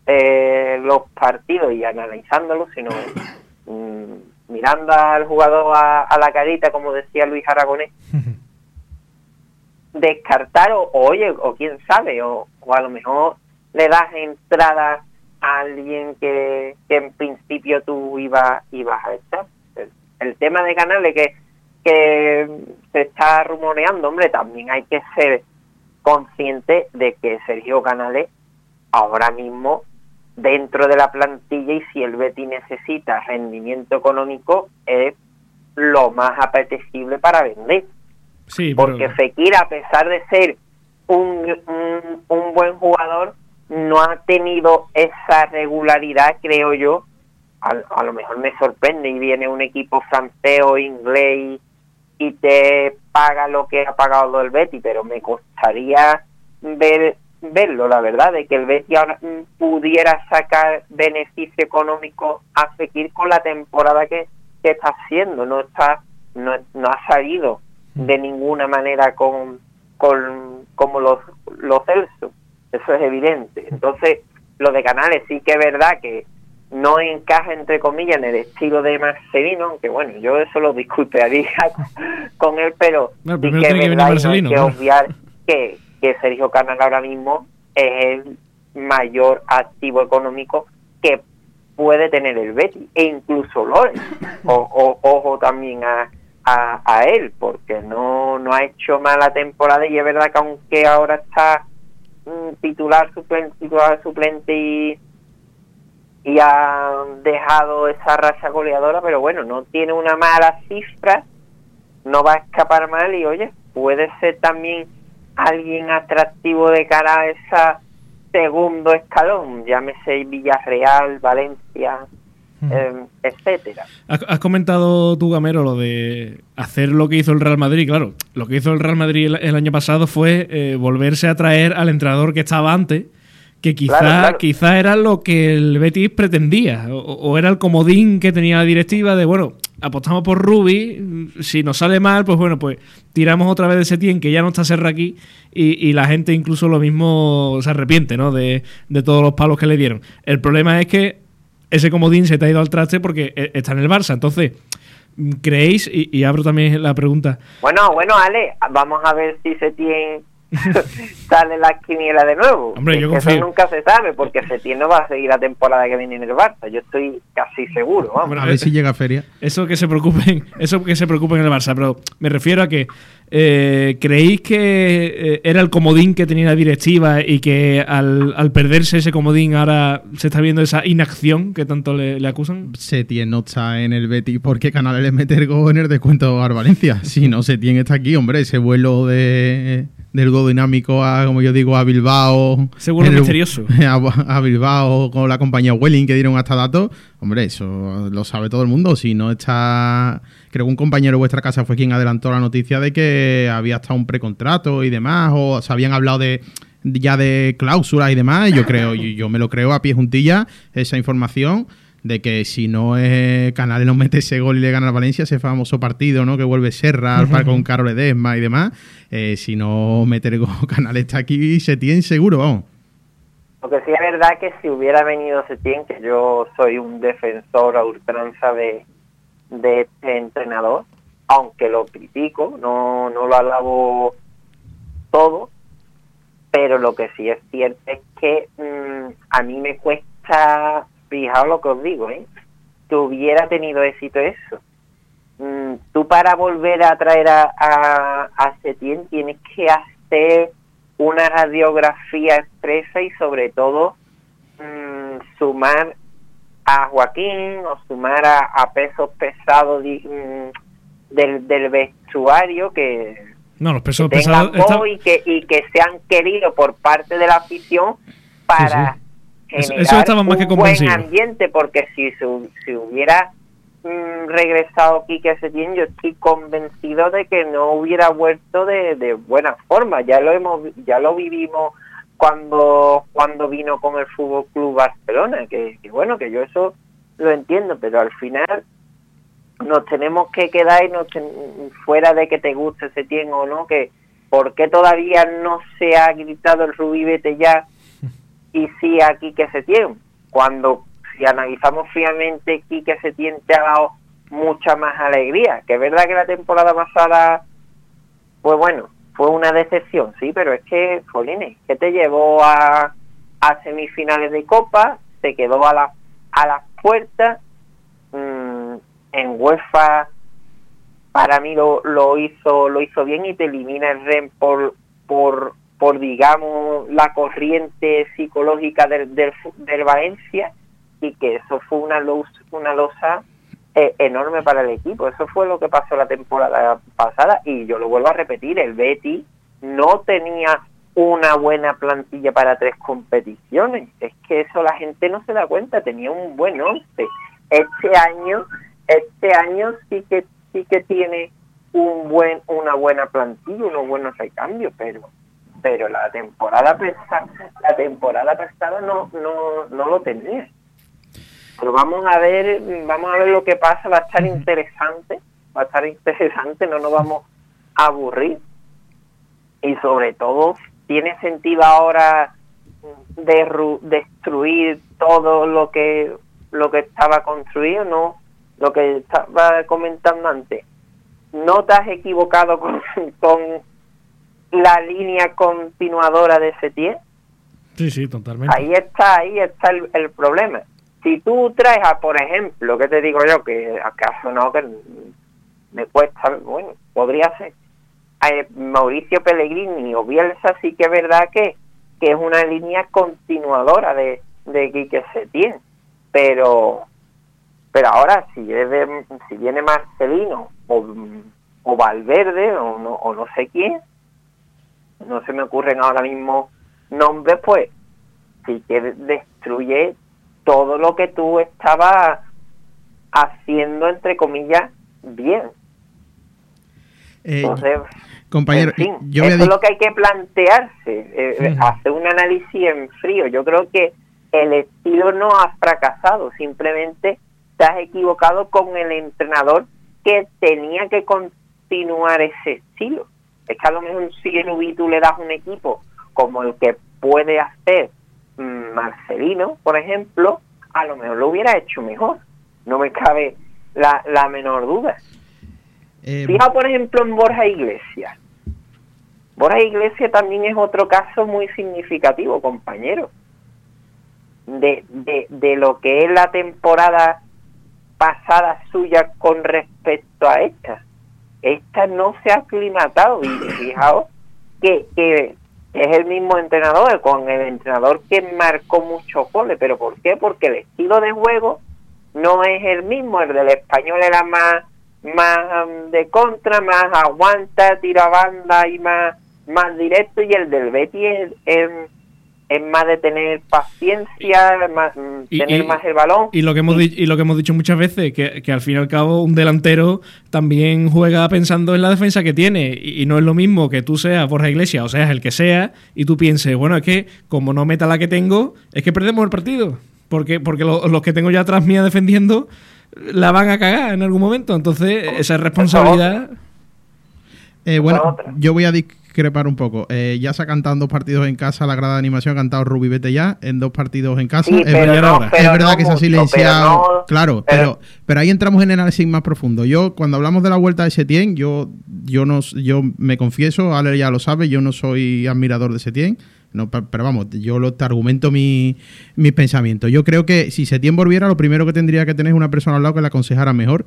eh, los partidos y analizándolos, sino (coughs) mm, mirando al jugador a, a, la carita, como decía Luis Aragonés, (laughs) descartar o, oye, o quién sabe, o, o, a lo mejor le das entrada a alguien que, que en principio tú ibas, ibas a estar. El, el tema de ganarle que, que se está rumoreando, hombre, también hay que ser consciente de que Sergio Canales ahora mismo dentro de la plantilla y si el Betty necesita rendimiento económico es lo más apetecible para vender. Sí, Porque. Fekir, a pesar de ser un, un, un, buen jugador, no ha tenido esa regularidad, creo yo. A, a, lo mejor me sorprende y viene un equipo francés o inglés y te paga lo que ha pagado el Betty, pero me costaría ver verlo, la verdad, de que el Betis ahora pudiera sacar beneficio económico a Fekir con la temporada que, que está haciendo, no está, no, no ha salido de ninguna manera con, con como los, los Celso, eso es evidente. Entonces, lo de Canales sí que es verdad que no encaja entre comillas en el estilo de Marcelino, aunque bueno, yo eso lo disculparía (laughs) con él, pero no, sí que es verdad que, hay que obviar que que Sergio Canal ahora mismo es el mayor activo económico que puede tener el Betis e incluso Loren (laughs) o, o, ojo también a, a, a, él porque no, no ha hecho mala temporada y es verdad que aunque ahora está mm, titular suplente, titular suplente y, y ha dejado esa racha goleadora pero bueno no tiene una mala cifra no va a escapar mal y oye puede ser también alguien atractivo de cara a esa segundo escalón, llámese Villarreal, Valencia, eh, etcétera. Has, has, comentado tú, Gamero, lo de hacer lo que hizo el Real Madrid. Claro, lo que hizo el Real Madrid el, el año pasado fue eh, volverse a traer al entrenador que estaba antes, que quizá, claro, claro. quizá era lo que el Betis pretendía, o, o, era el comodín que tenía la directiva de, bueno, apostamos por Ruby, si nos sale mal, pues bueno, pues tiramos otra vez de Setien, que ya no está Serra aquí, y, y, la gente incluso lo mismo se arrepiente, ¿no? De, de, todos los palos que le dieron. El problema es que ese comodín se te ha ido al traste porque e, está en el Barça, entonces ¿Creéis, y, y abro también la pregunta, Bueno, bueno, Ale, vamos a ver si Setién (laughs) sale la quiniela de nuevo. Hombre, yo que eso nunca se sabe, porque Setién no va a seguir la temporada que viene en el Barça. Yo estoy casi seguro, vamos. Hombre, A ver si llega a feria. eso que se preocupen, eso que se preocupen en el Barça, pero me refiero a que eh, ¿creéis que eh, era el comodín que tenía la directiva y que al, al perderse ese comodín ahora se está viendo esa inacción que tanto le, le acusan? Setién no está en el Betis porque Canales le mete el gol en el descuento al Valencia. Si no, Setién está aquí, hombre. Ese vuelo de, del go dinámico a, como yo digo, a Bilbao. Ese vuelo En el- misterioso. (laughs) A, a Bilbao con la compañía Welling que dieron hasta datos. Hombre, eso lo sabe todo el mundo. Si no está... Creo que un compañero de vuestra casa fue quien adelantó la noticia de que había hasta un precontrato y demás. O se habían hablado de ya de cláusulas y demás. y Yo creo, yo, yo me lo creo a pie juntilla esa información de que si no es Canales no mete ese gol y le gana a Valencia, ese famoso partido, ¿no? Que vuelve Serra al par con Carol Edesma y demás. eh, si no mete el gol, (laughs) Canales está aquí y se tiene seguro, vamos. Lo que sí es verdad que si hubiera venido Setién, que yo soy un defensor a ultranza de, de este entrenador, aunque lo critico, no, no lo alabo todo, pero lo que sí es cierto es que mm, a mí me cuesta, fijaos lo que os digo, ¿eh? que hubiera tenido éxito eso. Mm, tú para volver a traer a, a, a Setién tienes que hacer una radiografía expresa y sobre todo mm, sumar a Joaquín o sumar a, a pesos pesados di- mm, del, del vestuario que No, los pesos pesados... está- y que, y que sean queridos por parte de la afición para Eso- generar eso estaba más que un buen comprensible. ambiente porque si, si hubiera mm, regresado Quique Setién yo estoy convencido de que no hubiera vuelto de, de buena forma ya lo hemos ya lo vivimos cuando cuando vino con el Fútbol Club Barcelona que, que bueno que yo eso lo entiendo pero al final nos tenemos que quedar y nos ten- fuera de que te guste Setién o no que por qué todavía no se ha gritado el Rubí vete ya (laughs) y sí a Quique Setién cuando si analizamos fríamente Quique Setién te ha dado mucha más alegría que es verdad que la temporada pasada pues bueno fue una decepción sí pero es que Jolines que te llevó a, a semifinales de Copa se quedó a la a las puertas. Mm, en UEFA para mí lo, lo hizo lo hizo bien y te elimina el REN por por por digamos la corriente psicológica del, del, del Valencia. Y que eso fue una luz una losa eh, enorme para el equipo. Eso fue lo que pasó la temporada pasada y yo lo vuelvo a repetir el Betty no tenía una buena plantilla para tres competiciones. Es que eso la gente no se da cuenta tenía un buen once. Este año este año sí que sí que tiene un buen una buena plantilla unos buenos recambios pero pero la temporada pasada la temporada pasada no no no lo tenía pero vamos a ver vamos a ver lo que pasa va a estar interesante va a estar interesante no nos vamos a aburrir. Y sobre todo tiene sentido ahora derru- destruir todo lo que lo que estaba construido no lo que estaba comentando antes. No te has equivocado con, con la línea continuadora de Setién Sí, sí, totalmente. ahí está ahí está el, el problema si tú traes a por ejemplo que te digo yo que acaso no que me cuesta bueno podría ser. A Mauricio Pellegrini o Bielsa sí que es verdad que, que es una línea continuadora de, de Quique Setién pero pero ahora si es de- si viene Marcelino o, o Valverde o no, o no sé quién no se me ocurren ahora mismo nombres pues sí que destruye todo lo que tú estabas haciendo entre comillas bien Eh, entonces compañero, en fin, yo eso es lo que hay que plantearse, eh, eh, hacer un análisis en frío. Yo creo que el estilo no ha fracasado, simplemente te has equivocado con el entrenador que tenía que continuar ese estilo. Es que a lo mejor si el Ubi tú le das un equipo como el que puede hacer Marcelino, por ejemplo, a lo mejor lo hubiera hecho mejor. No me cabe la, la menor duda. Eh, Fija, por ejemplo, en Borja Iglesias. Borja Iglesias también es otro caso muy significativo, compañero. De, de, de lo que es la temporada pasada suya con respecto a esta. Esta no se ha aclimatado y (laughs) fijaos que, que es el mismo entrenador, con el entrenador que marcó muchos goles. ¿Pero por qué? Porque el estilo de juego no es el mismo. El del español era más, más um, de contra, más aguanta, tira banda y más, más directo. Y el del es, es, es más de tener paciencia, más, mm, Y- tener y- más el balón. Y lo que hemos, y lo que hemos dicho muchas veces, que, que al fin y al cabo un delantero también juega pensando en la defensa que tiene. Y, y no es lo mismo que tú seas Borja Iglesias o seas el que sea, y tú pienses, bueno, es que como no meta la que tengo, es que perdemos el partido. Porque, porque lo- los que tengo ya atrás mía defendiendo la van a cagar en algún momento. Entonces, esa responsabilidad. Eh, bueno, yo voy a discrepar un poco. Eh, ya se ha cantado en dos partidos en casa la grada de animación, ha cantado Rubi Vete ya en dos partidos en casa. Sí, es verdad, no- es verdad no que se ha silenciado. pero no- claro, pero- pero, ahí entramos en el análisis más profundo. Yo, cuando hablamos de la vuelta de Setién, yo, yo, no, yo me confieso, Ale ya lo sabe, yo no soy admirador de Setién. No, pe- pero vamos, yo lo, te argumento mi- mis pensamientos. Yo creo que si Setién volviera, lo primero que tendría que tener es una persona al lado que le aconsejara mejor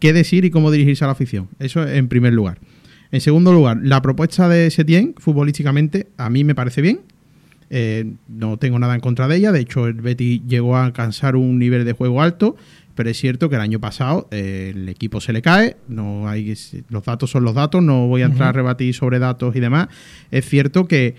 qué decir y cómo dirigirse a la afición. Eso en primer lugar. En segundo lugar, la propuesta de Setién, futbolísticamente, a mí me parece bien. Eh, no tengo nada en contra de ella. De hecho, el Betty llegó a alcanzar un nivel de juego alto. Pero es cierto que el año pasado eh, el equipo se le cae. No hay, los datos son los datos. No voy a entrar a rebatir sobre datos y demás. Es cierto que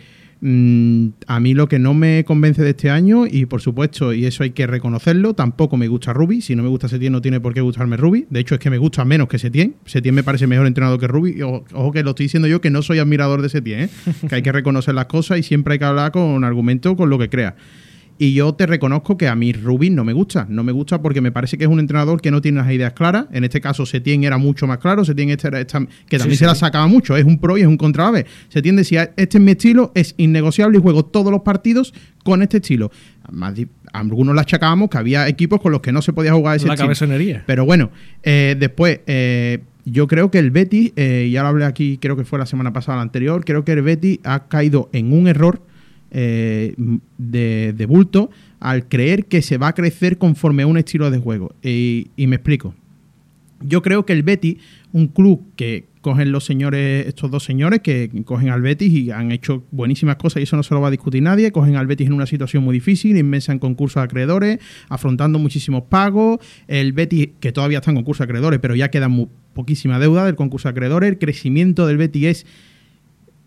mm, a mí lo que no me convence de este año, y por supuesto, y eso hay que reconocerlo, tampoco me gusta Rubi. Si no me gusta Setién, no tiene por qué gustarme Rubi. De hecho, es que me gusta menos que Setién. Setién me parece mejor entrenador que Rubi. Y Ojo, que lo estoy diciendo yo que no soy admirador de Setién, ¿eh? que hay que reconocer las cosas y siempre hay que hablar con argumento, con lo que crea. Y yo te reconozco que a mí Rubin no me gusta. No me gusta porque me parece que es un entrenador que no tiene las ideas claras. En este caso, Setién era mucho más claro. Setién este era esta- que también Sí, se la sí. sacaba mucho. Es un pro y es un contraave. Setién decía, este es mi estilo, es innegociable y juego todos los partidos con este estilo. Más algunos le achacábamos que había equipos con los que no se podía jugar ese La estilo. cabezonería. Pero bueno, eh, después, eh, yo creo que el Betis, eh, ya lo hablé aquí, creo que fue la semana pasada, la anterior, creo que el Betis ha caído en un error eh, de, de bulto al creer que se va a crecer conforme a un estilo de juego. Y, y me explico. Yo creo que el Betis, un club que cogen los señores, estos dos señores que cogen al Betis y han hecho buenísimas cosas y eso no se lo va a discutir nadie, cogen al Betis en una situación muy difícil, inmensa en concursos acreedores, afrontando muchísimos pagos, el Betis que todavía está en concurso acreedores, pero ya queda mu- poquísima deuda del concurso acreedores, el crecimiento del Betis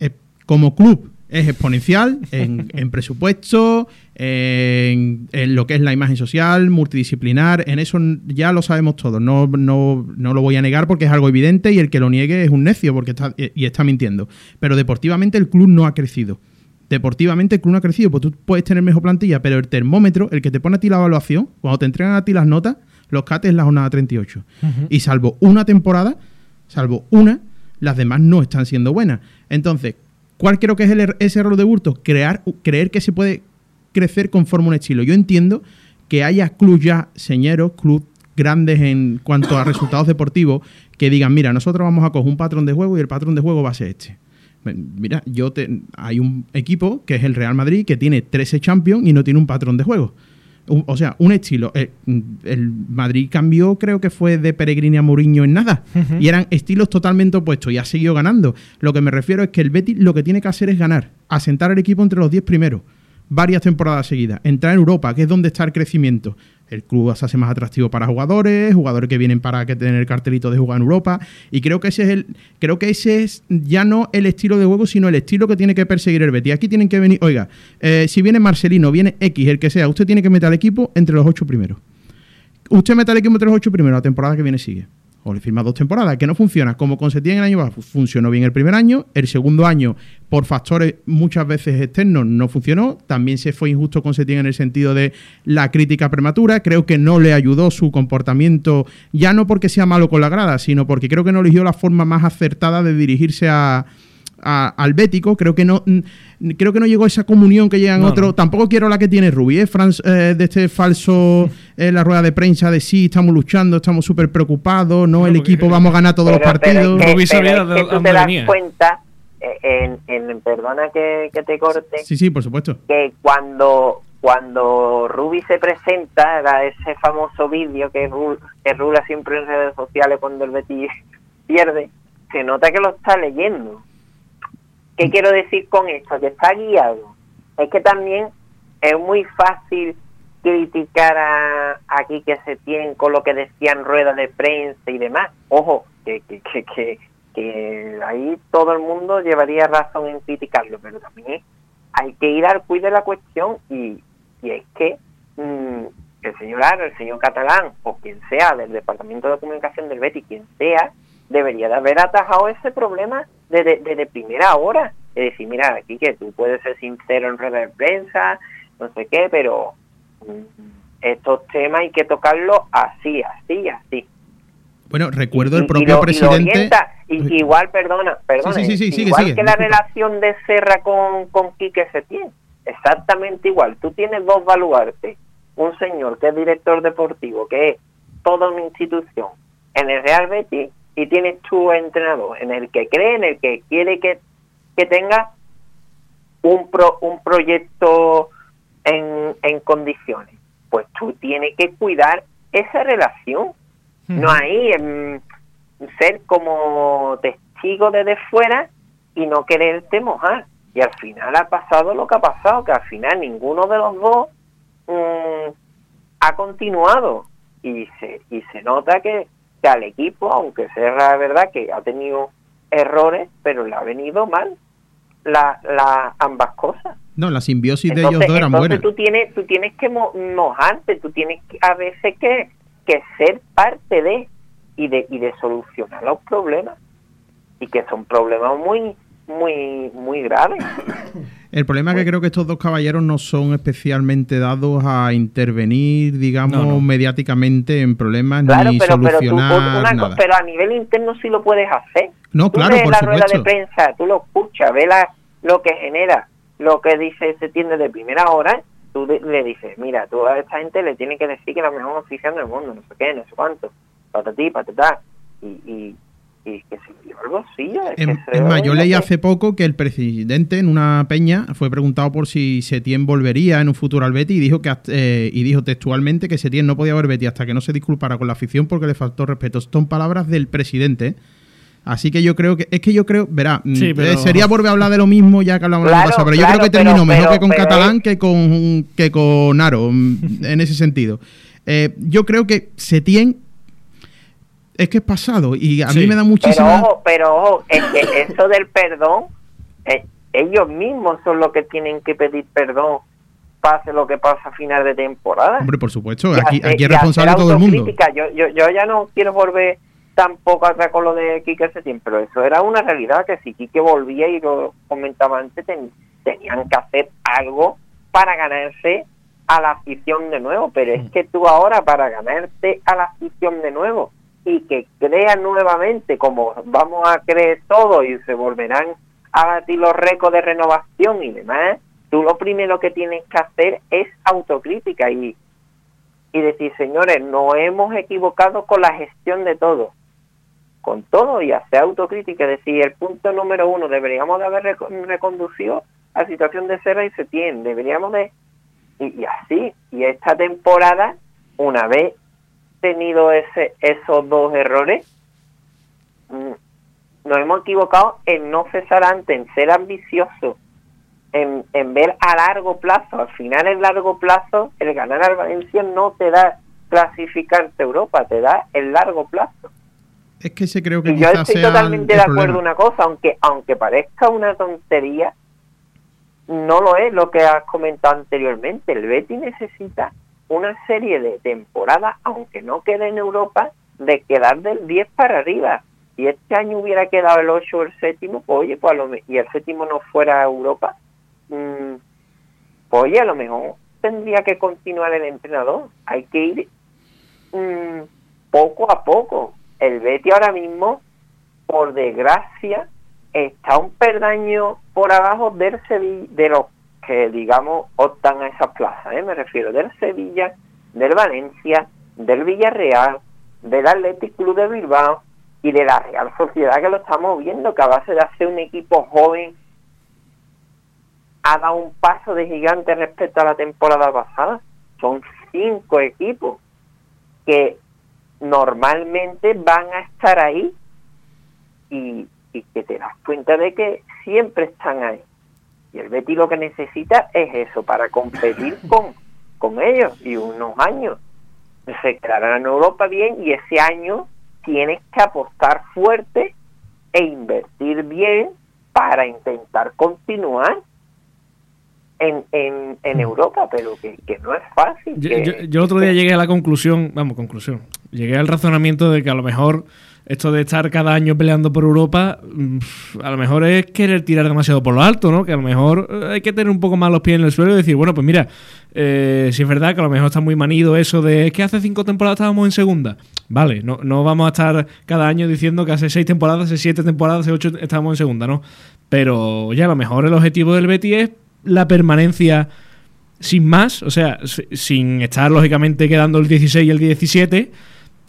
es como club es exponencial en, (laughs) en presupuesto, en, en lo que es la imagen social, multidisciplinar, en eso ya lo sabemos todos, no, no, no lo voy a negar porque es algo evidente y el que lo niegue es un necio porque está, y está mintiendo. Pero deportivamente el club no ha crecido. Deportivamente el club no ha crecido, pues tú puedes tener mejor plantilla, pero el termómetro, el que te pone a ti la evaluación, cuando te entregan a ti las notas, los cates es la jornada 38. Y salvo una temporada, salvo una, las demás no están siendo buenas. Entonces, ¿cuál creo que es el er- ese error de Burto? Crear, creer que se puede crecer conforme un estilo. Yo entiendo que haya clubes ya señeros, clubes grandes en cuanto a resultados deportivos, que digan, mira, nosotros vamos a coger un patrón de juego y el patrón de juego va a ser este. Mira, yo te, hay un equipo que es el Real Madrid que tiene 13 Champions y no tiene un patrón de juego. O sea, un estilo. eh, el Madrid cambió, creo que fue de Peregrini a Mourinho en nada. Y eran estilos totalmente opuestos y ha seguido ganando. Lo que me refiero es que el Betis lo que tiene que hacer es ganar, asentar el equipo entre los 10 primeros, varias temporadas seguidas, entrar en Europa, que es donde está el crecimiento. El club se hace más atractivo para jugadores, jugadores que vienen para que tener el cartelito de jugar en Europa. Y creo que ese es el, creo que ese es ya no el estilo de juego, sino el estilo que tiene que perseguir el Betis. Aquí tienen que venir, oiga, eh, si viene Marcelino, viene X, el que sea, usted tiene que meter al equipo entre los ocho primeros. Usted mete al equipo entre los ocho primeros, la temporada que viene sigue. O le firma dos temporadas, que no funciona. Como con Setién el año pasado, funcionó bien el primer año. El segundo año, por factores muchas veces externos, no funcionó. También se fue injusto con en el sentido de la crítica prematura. Creo que no le ayudó su comportamiento, ya no porque sea malo con la grada, sino porque creo que no eligió la forma más acertada de dirigirse a, a- al Bético, creo que no creo que no llegó a esa comunión que llegan No, otros. no. Tampoco quiero la que tiene Rubí, ¿eh? Franz, eh, de este falso (laughs) en la rueda de prensa de sí, estamos luchando, estamos súper preocupados, no, No, el equipo vamos a ganar todos los Pero- pero partidos. que- Rubí sabía pero de que tú te das venía. cuenta, eh, en, en- perdona que, que te corte, Sí, sí, por supuesto. que cuando cuando Ruby se presenta, era ese famoso vídeo que, ru- que rula siempre en redes sociales cuando el Betis (laughs) pierde, se nota que lo está leyendo. ¿Qué quiero decir con esto? Que está guiado. Es que también es muy fácil criticar a aquí que se tienen con lo que decían ruedas de prensa y demás. Ojo, que, que, que, que, que ahí todo el mundo llevaría razón en criticarlo, pero también hay que ir al cuid de la cuestión y, y es que mm, el señor Aro, el señor Catalán o quien sea del Departamento de Comunicación del Betis, quien sea, debería de haber atajado ese problema desde, desde primera hora. Es decir, mira, aquí que tú puedes ser sincero en rueda de prensa, no sé qué, pero mm, estos temas hay que tocarlos así, así, así. Bueno, recuerdo el propio lo- y lo presidente. orienta, y- igual, perdona, perdona, Sí, sí, sí, sí, sigue, igual sigue, que la disculpa. relación de Serra con, con Quique Setién, exactamente igual. Tú tienes dos baluartes, un señor que es director deportivo, que es toda una institución en el Real Betis, y tienes tu entrenador en el que cree, en el que quiere que, que tenga un, pro, un proyecto en, en condiciones. Pues tú tienes que cuidar esa relación. No hay em, ser como testigo desde fuera y no quererte mojar. Y al final ha pasado lo que ha pasado, que al final ninguno de los dos mm, ha continuado. Y se, y se nota que, que al equipo, aunque sea la verdad que ha tenido errores, pero le ha venido mal la, la, ambas cosas. No, la simbiosis de ellos dos era entonces buena. tú tienes, tú tienes que mo- mojarte, tú tienes que, a veces que, que ser parte de y, de y de solucionar los problemas y que son problemas muy muy muy graves. (coughs) El problema es que creo que estos dos caballeros no son especialmente dados a intervenir, digamos, No, no. mediáticamente en problemas Claro, ni pero pero tú solucionar una co- nada. pero a nivel interno sí lo puedes hacer. No, Tú claro, ves por la rueda de supuesto. prensa, tú lo escuchas, ves la- lo que genera, lo que dice se tiende de primera hora, tú de- le dices, mira, tú a esta gente le tienes que decir que es la mejor oficial del mundo, no sé qué, no sé cuánto, patatí, patatá, y, y, y que se lleva el bolsillo. Es, Es, más, yo leí que- hace poco que el presidente en una peña fue preguntado por si Setién volvería en un futuro al Betis y dijo que hasta- eh, y dijo textualmente que Setién no podía volver Betis hasta que no se disculpara con la afición porque le faltó respeto. Son palabras del presidente. Así que yo creo que es que yo creo, verá, mm, Sí, pero- eh, sería volver a hablar de lo mismo ya que hablamos la Claro, pasada, pero yo claro, creo que pero- terminó mejor pero- que con pero Catalán es- que con que con Aro mm, en ese sentido. Eh, yo creo que Setién es que es pasado y a Sí. mí me da Pero muchísima ojo, pero ojo, es que (laughs) eso del perdón, eh, ellos mismos son los que tienen que pedir perdón, pase lo que pasa a final de temporada. Hombre, por supuesto, Y aquí, hacer- aquí es responsable todo el mundo. Yo, yo, yo ya no quiero volver tampoco atrás con lo de Quique Setién, pero eso era una realidad que si Quique volvía y lo comentaba antes, ten- tenían que hacer algo para ganarse a la afición de nuevo, pero Mm. es que tú ahora para ganarte a la afición de nuevo y que crean nuevamente como vamos a creer todo y se volverán a batir los récords de renovación y demás, tú lo primero que tienes que hacer es autocrítica y, y decir, señores, nos hemos equivocado con la gestión de todo, con todo y hacer autocrítica, es decir, el punto número uno, deberíamos de haber reco- reconducido a situación de Serra y Setién, deberíamos de, y así, y esta temporada, una vez tenido ese, esos dos errores, mm, nos hemos equivocado en no cesar antes, en ser ambiciosos, en, en ver a largo plazo. Al final, el largo plazo, el ganar al Valencia no te da clasificarte a Europa, te da el largo plazo. Es que ese creo que Y yo estoy sea totalmente de acuerdo problema. una cosa, aunque aunque parezca una tontería, no lo es lo que has comentado anteriormente. El Betis necesita una serie de temporadas, aunque no quede en Europa, de quedar del 10 para arriba. Si este año hubiera quedado el 8 o el séptimo, pues oye, pues a lo y el séptimo no fuera a Europa, mm, pues oye, a lo mejor tendría que continuar el entrenador. Hay que ir mm, poco a poco. El Betis ahora mismo, por desgracia, está un perdaño por abajo del Sevilla, de los que digamos optan a esas plazas, ¿eh? me refiero del Sevilla, del Valencia, del Villarreal, del Athletic Club de Bilbao y de la Real Sociedad que lo estamos viendo, que a base de hacer un equipo joven ha dado un paso de gigante respecto a la temporada pasada. Son cinco equipos que normalmente van a estar ahí y, y que te das cuenta de que siempre están ahí. Y el Betis lo que necesita es eso, para competir (laughs) con, con ellos y unos años. Se quedarán en Europa bien y ese año tienes que apostar fuerte e invertir bien para intentar continuar en, en, en Europa, pero que, que no es fácil. Yo, que- yo- yo el otro día llegué a la conclusión, vamos, conclusión, llegué al razonamiento de que a lo mejor esto de estar cada año peleando por Europa, mm, a lo mejor es querer tirar demasiado por lo alto, ¿no? Que a lo mejor eh, hay que tener un poco más los pies en el suelo y decir, bueno, pues mira, eh, si es verdad que a lo mejor está muy manido eso de que hace cinco temporadas estábamos en segunda. Vale, no, no vamos a estar cada año diciendo que hace seis temporadas, hace siete temporadas, hace ocho estábamos en segunda, ¿no? Pero ya a lo mejor el objetivo del Betis es la permanencia sin más, o sea, si- sin estar lógicamente quedando el 16 y el 17,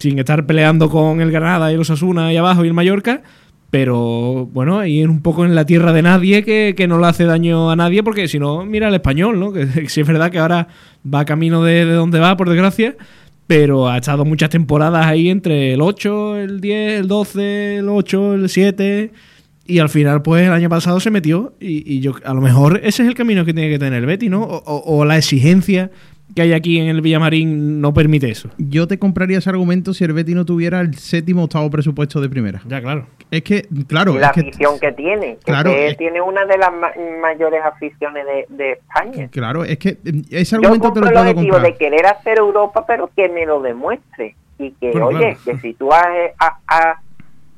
sin estar peleando con el Granada y el Osasuna ahí abajo y el Mallorca, pero bueno, ahí en un poco en la tierra de nadie que, que no le hace daño a nadie, porque si no, mira el español, ¿no? (laughs) Que, si es verdad que ahora va camino de, de donde va, por desgracia, pero ha estado muchas temporadas ahí entre el 8, el 10, el 12, el 8, el 7. Y al final, pues el año pasado se metió. Y, y yo, a lo mejor ese es el camino que tiene que tener el Betty, ¿no? O- o la exigencia que hay aquí en el Villamarín no permite eso. Yo te compraría ese argumento si el Betis no tuviera el séptimo octavo presupuesto de primera. Ya, claro. Es que, claro, la es que, afición que tiene, que, Claro, que es- tiene una de las ma- mayores aficiones de, de España. claro, es que eh, ese Yo argumento te lo el puedo objetivo comprar. de querer hacer Europa, pero que me lo demuestre. Y que, Bueno, oye, claro. que si tú has, has, has-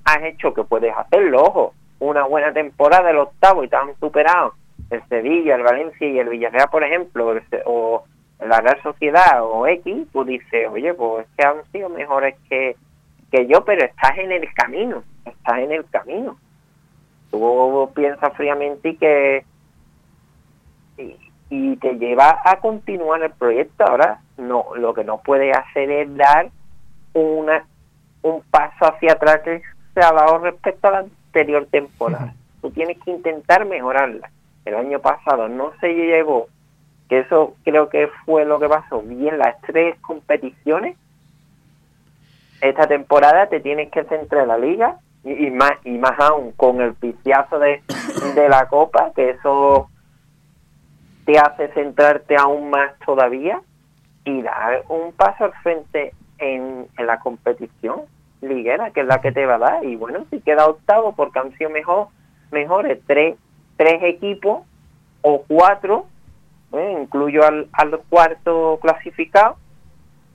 has hecho que puedes hacerlo, ojo, una buena temporada del octavo y te han superado el Sevilla, el Valencia y el Villarreal, por ejemplo, el Se- o la Real Sociedad o X, tú dices, oye, pues es que han sido mejores que, que yo, pero estás en el camino, estás en el camino. Tú piensas fríamente y que y, y te lleva a continuar el proyecto. Ahora, no, lo que no puedes hacer es dar una un paso hacia atrás que se ha dado respecto a la anterior temporada. Tú tienes que intentar mejorarla. El año pasado no se llevó, que eso creo que fue lo que pasó, bien las tres competiciones. Esta temporada te tienes que centrar en la liga y, más y más aún con el piciazo de, de la copa, que eso te hace centrarte aún más todavía y dar un paso al frente en, en la competición liguera, que es la que te va a dar. Y bueno, si queda octavo porque han mejor, mejores tres, tres equipos o cuatro, ¿eh? incluyo al, al cuarto clasificado,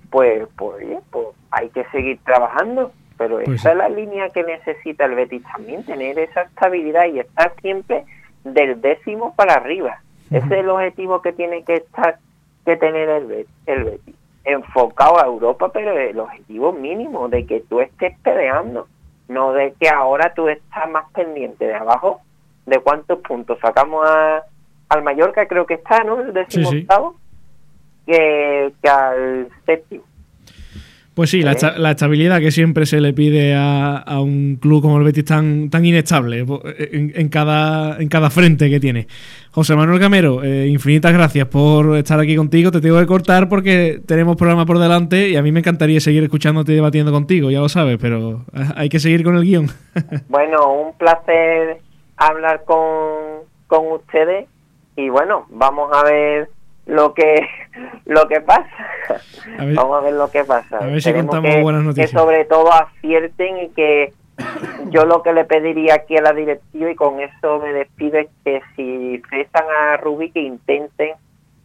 pues, pues, pues hay que seguir trabajando. Pero Pues esa sí. es la línea que necesita el Betis también, tener esa estabilidad y estar siempre del décimo para arriba. Ese es el objetivo que tiene que estar que tener el Betis, el Betis. Enfocado a Europa, pero el objetivo mínimo de que tú estés peleando, no de que ahora tú estás más pendiente de abajo de cuántos puntos sacamos a, al Mallorca, creo que está, ¿no? El décimo sí. octavo, que, que al séptimo. Pues sí, la, esta- la estabilidad que siempre se le pide a, a un club como el Betis tan, tan inestable po- en, en cada, en cada frente que tiene. José Manuel Camero, eh, infinitas gracias por estar aquí contigo. Te tengo que cortar porque tenemos programa por delante y a mí me encantaría seguir escuchándote y debatiendo contigo, ya lo sabes, pero eh, hay que seguir con el guion. (laughs) Bueno, un placer hablar con, con ustedes y bueno, vamos a ver lo que (laughs) lo que pasa. A ver- vamos a ver lo que pasa. a ver si contamos que, buenas noticias. Que sobre todo acierten y que (coughs) yo lo que le pediría aquí a la directiva y con eso me despido es que si cesan a Rubi que intenten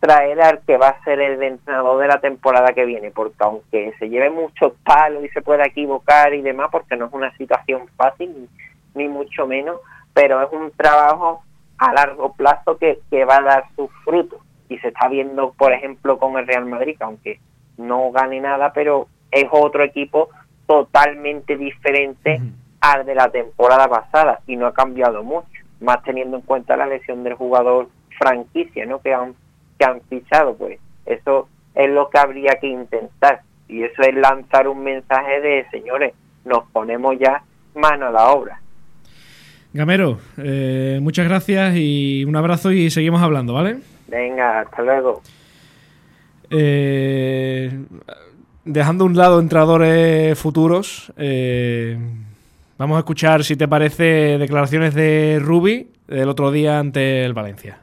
traer al que va a ser el entrenador de la temporada que viene, porque aunque se lleve muchos palos y se pueda equivocar y demás, porque no es una situación fácil, ni, ni mucho menos, pero es un trabajo a largo plazo que, que va a dar sus frutos. Y se está viendo, por ejemplo, con el Real Madrid, que aunque no gane nada, pero es otro equipo totalmente diferente al de la temporada pasada y no ha cambiado mucho, más teniendo en cuenta la lesión del jugador franquicia, ¿no? Que han que han fichado, pues eso es lo que habría que intentar y eso es lanzar un mensaje de señores, nos ponemos ya mano a la obra. Gamero, eh, muchas gracias y un abrazo y seguimos hablando, ¿vale? Venga, hasta luego. Eh, dejando a un lado entrenadores futuros, eh, vamos a escuchar, si te parece, declaraciones de Rubi el otro día ante el Valencia.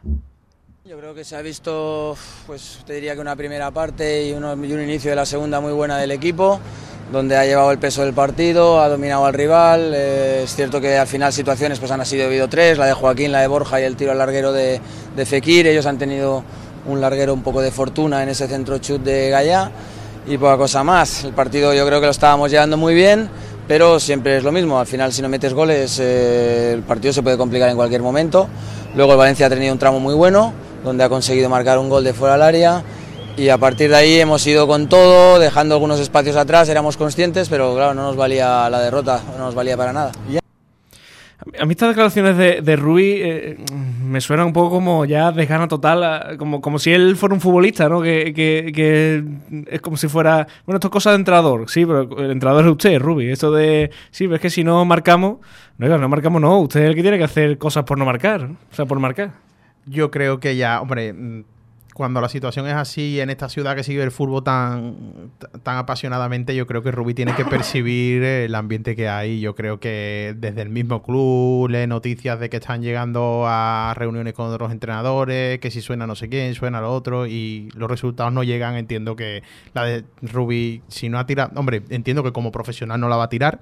Yo creo que se ha visto, pues te diría que una primera parte y, uno- y un inicio de la segunda muy buena del equipo, donde ha llevado el peso del partido, ha dominado al rival. eh, es cierto que al final situaciones pues han sido habido tres, la de Joaquín, la de Borja y el tiro al larguero de, de Fekir. Ellos han tenido un larguero un poco de fortuna en ese centro chut de Gallá y poca cosa más. El partido yo creo que lo estábamos llevando muy bien, pero siempre es lo mismo. Al final, si no metes goles, eh, el partido se puede complicar en cualquier momento. Luego el Valencia ha tenido un tramo muy bueno, donde ha conseguido marcar un gol de fuera del área. Y a partir de ahí hemos ido con todo, dejando algunos espacios atrás, éramos conscientes, pero claro, no nos valía la derrota, no nos valía para nada. A mí estas declaraciones de, de Rui eh, me suenan un poco como ya desgana total, a- como, como si él fuera un futbolista, ¿no? Que, que- que es como si fuera... Bueno, esto es cosa de entrenador, sí, pero el entrenador es usted, Rubi. Esto de... Sí, pero es que si no marcamos... No, no marcamos, no. Usted es el que tiene que hacer cosas por no marcar. ¿no? O sea, por marcar. Yo creo que ya, hombre, cuando la situación es así en esta ciudad que sigue el fútbol tan, tan apasionadamente, yo creo que Rubí tiene que percibir el ambiente que hay. Yo creo que desde el mismo club, lee noticias de que están llegando a reuniones con otros entrenadores, que si suena no sé quién, suena lo otro, y los resultados no llegan. Entiendo que la de Rubí, si no ha tirado, hombre, entiendo que como profesional no la va a tirar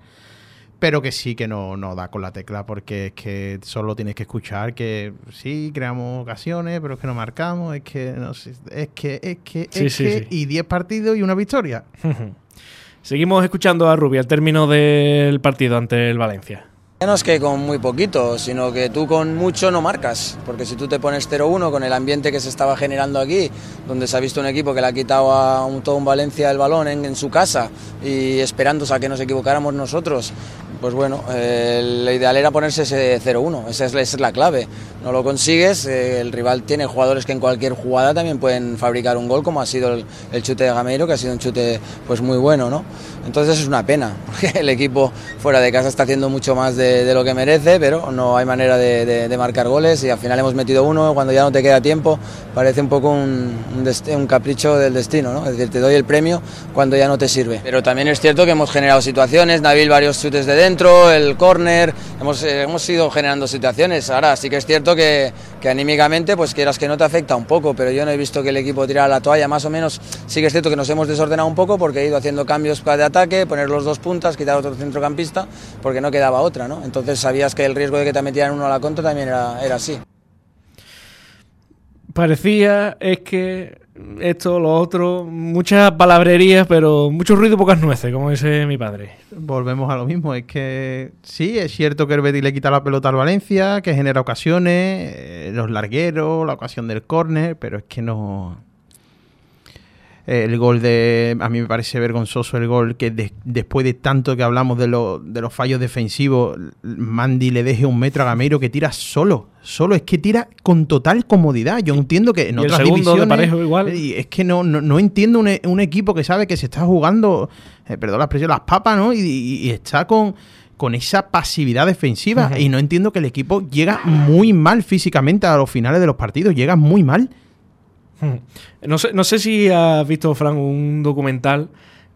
pero que sí que no, no da con la tecla porque es que solo tienes que escuchar que sí, creamos ocasiones, pero es que no marcamos, es que no sé, es que, es que, Sí, es sí, que, sí. y 10 partidos y una victoria. (laughs) Seguimos escuchando a Rubi al término del partido ante el Valencia. No es que con muy poquito, sino que tú con mucho no marcas, porque si tú te pones 0-1 con el ambiente que se estaba generando aquí, donde se ha visto un equipo que le ha quitado a un, todo un Valencia el balón en, en su casa y esperándose a que nos equivocáramos nosotros, pues bueno, eh, lo ideal era ponerse ese 0-1, esa es, es la clave. No lo consigues, eh, el rival tiene jugadores que en cualquier jugada también pueden fabricar un gol, como ha sido el, el chute de Gameiro, que ha sido un chute pues muy bueno, ¿no? Entonces es una pena, (laughs) porque el equipo fuera de casa está haciendo mucho más de, de lo que merece, pero no hay manera de, de- de marcar goles y al final hemos metido uno, cuando ya no te queda tiempo, parece un poco un, un un capricho del destino, ¿no? Es decir, te doy el premio cuando ya no te sirve. Pero también es cierto que hemos generado situaciones, Nabil varios chutes de dentro, el córner, hemos, eh, hemos ido generando situaciones. Ahora sí que es cierto que, que anímicamente, pues quieras que no te afecta un poco, pero yo no he visto que el equipo tirara la toalla, más o menos sí que es cierto que nos hemos desordenado un poco porque he ido haciendo cambios de ataque, poner los dos puntas, quitar otro centrocampista, porque no quedaba otra, ¿no? Entonces sabías que el riesgo de que te metieran uno a la contra también era, era así. Parecía, es que esto, lo otro, muchas palabrerías, pero mucho ruido y pocas nueces, como dice mi padre. Volvemos a lo mismo, es que sí, es cierto que el Betis le quita la pelota al Valencia, que genera ocasiones, eh, los largueros, la ocasión del córner, pero es que no... El gol de... A mí me parece vergonzoso el gol que de- después de tanto que hablamos de, lo- de los fallos defensivos, Mandy le deje un metro a Gameiro que tira solo. Solo es que tira con total comodidad. Yo entiendo que en Y otras divisiones... Igual. es que no, no, no entiendo un, un equipo que sabe que se está jugando, eh, perdón la expresión, las papas, ¿no? Y, y- y está con, con esa pasividad defensiva. Y no entiendo que el equipo llega muy mal físicamente a los finales de los partidos. Llega muy mal. No sé, no sé si has visto, Frank, un documental.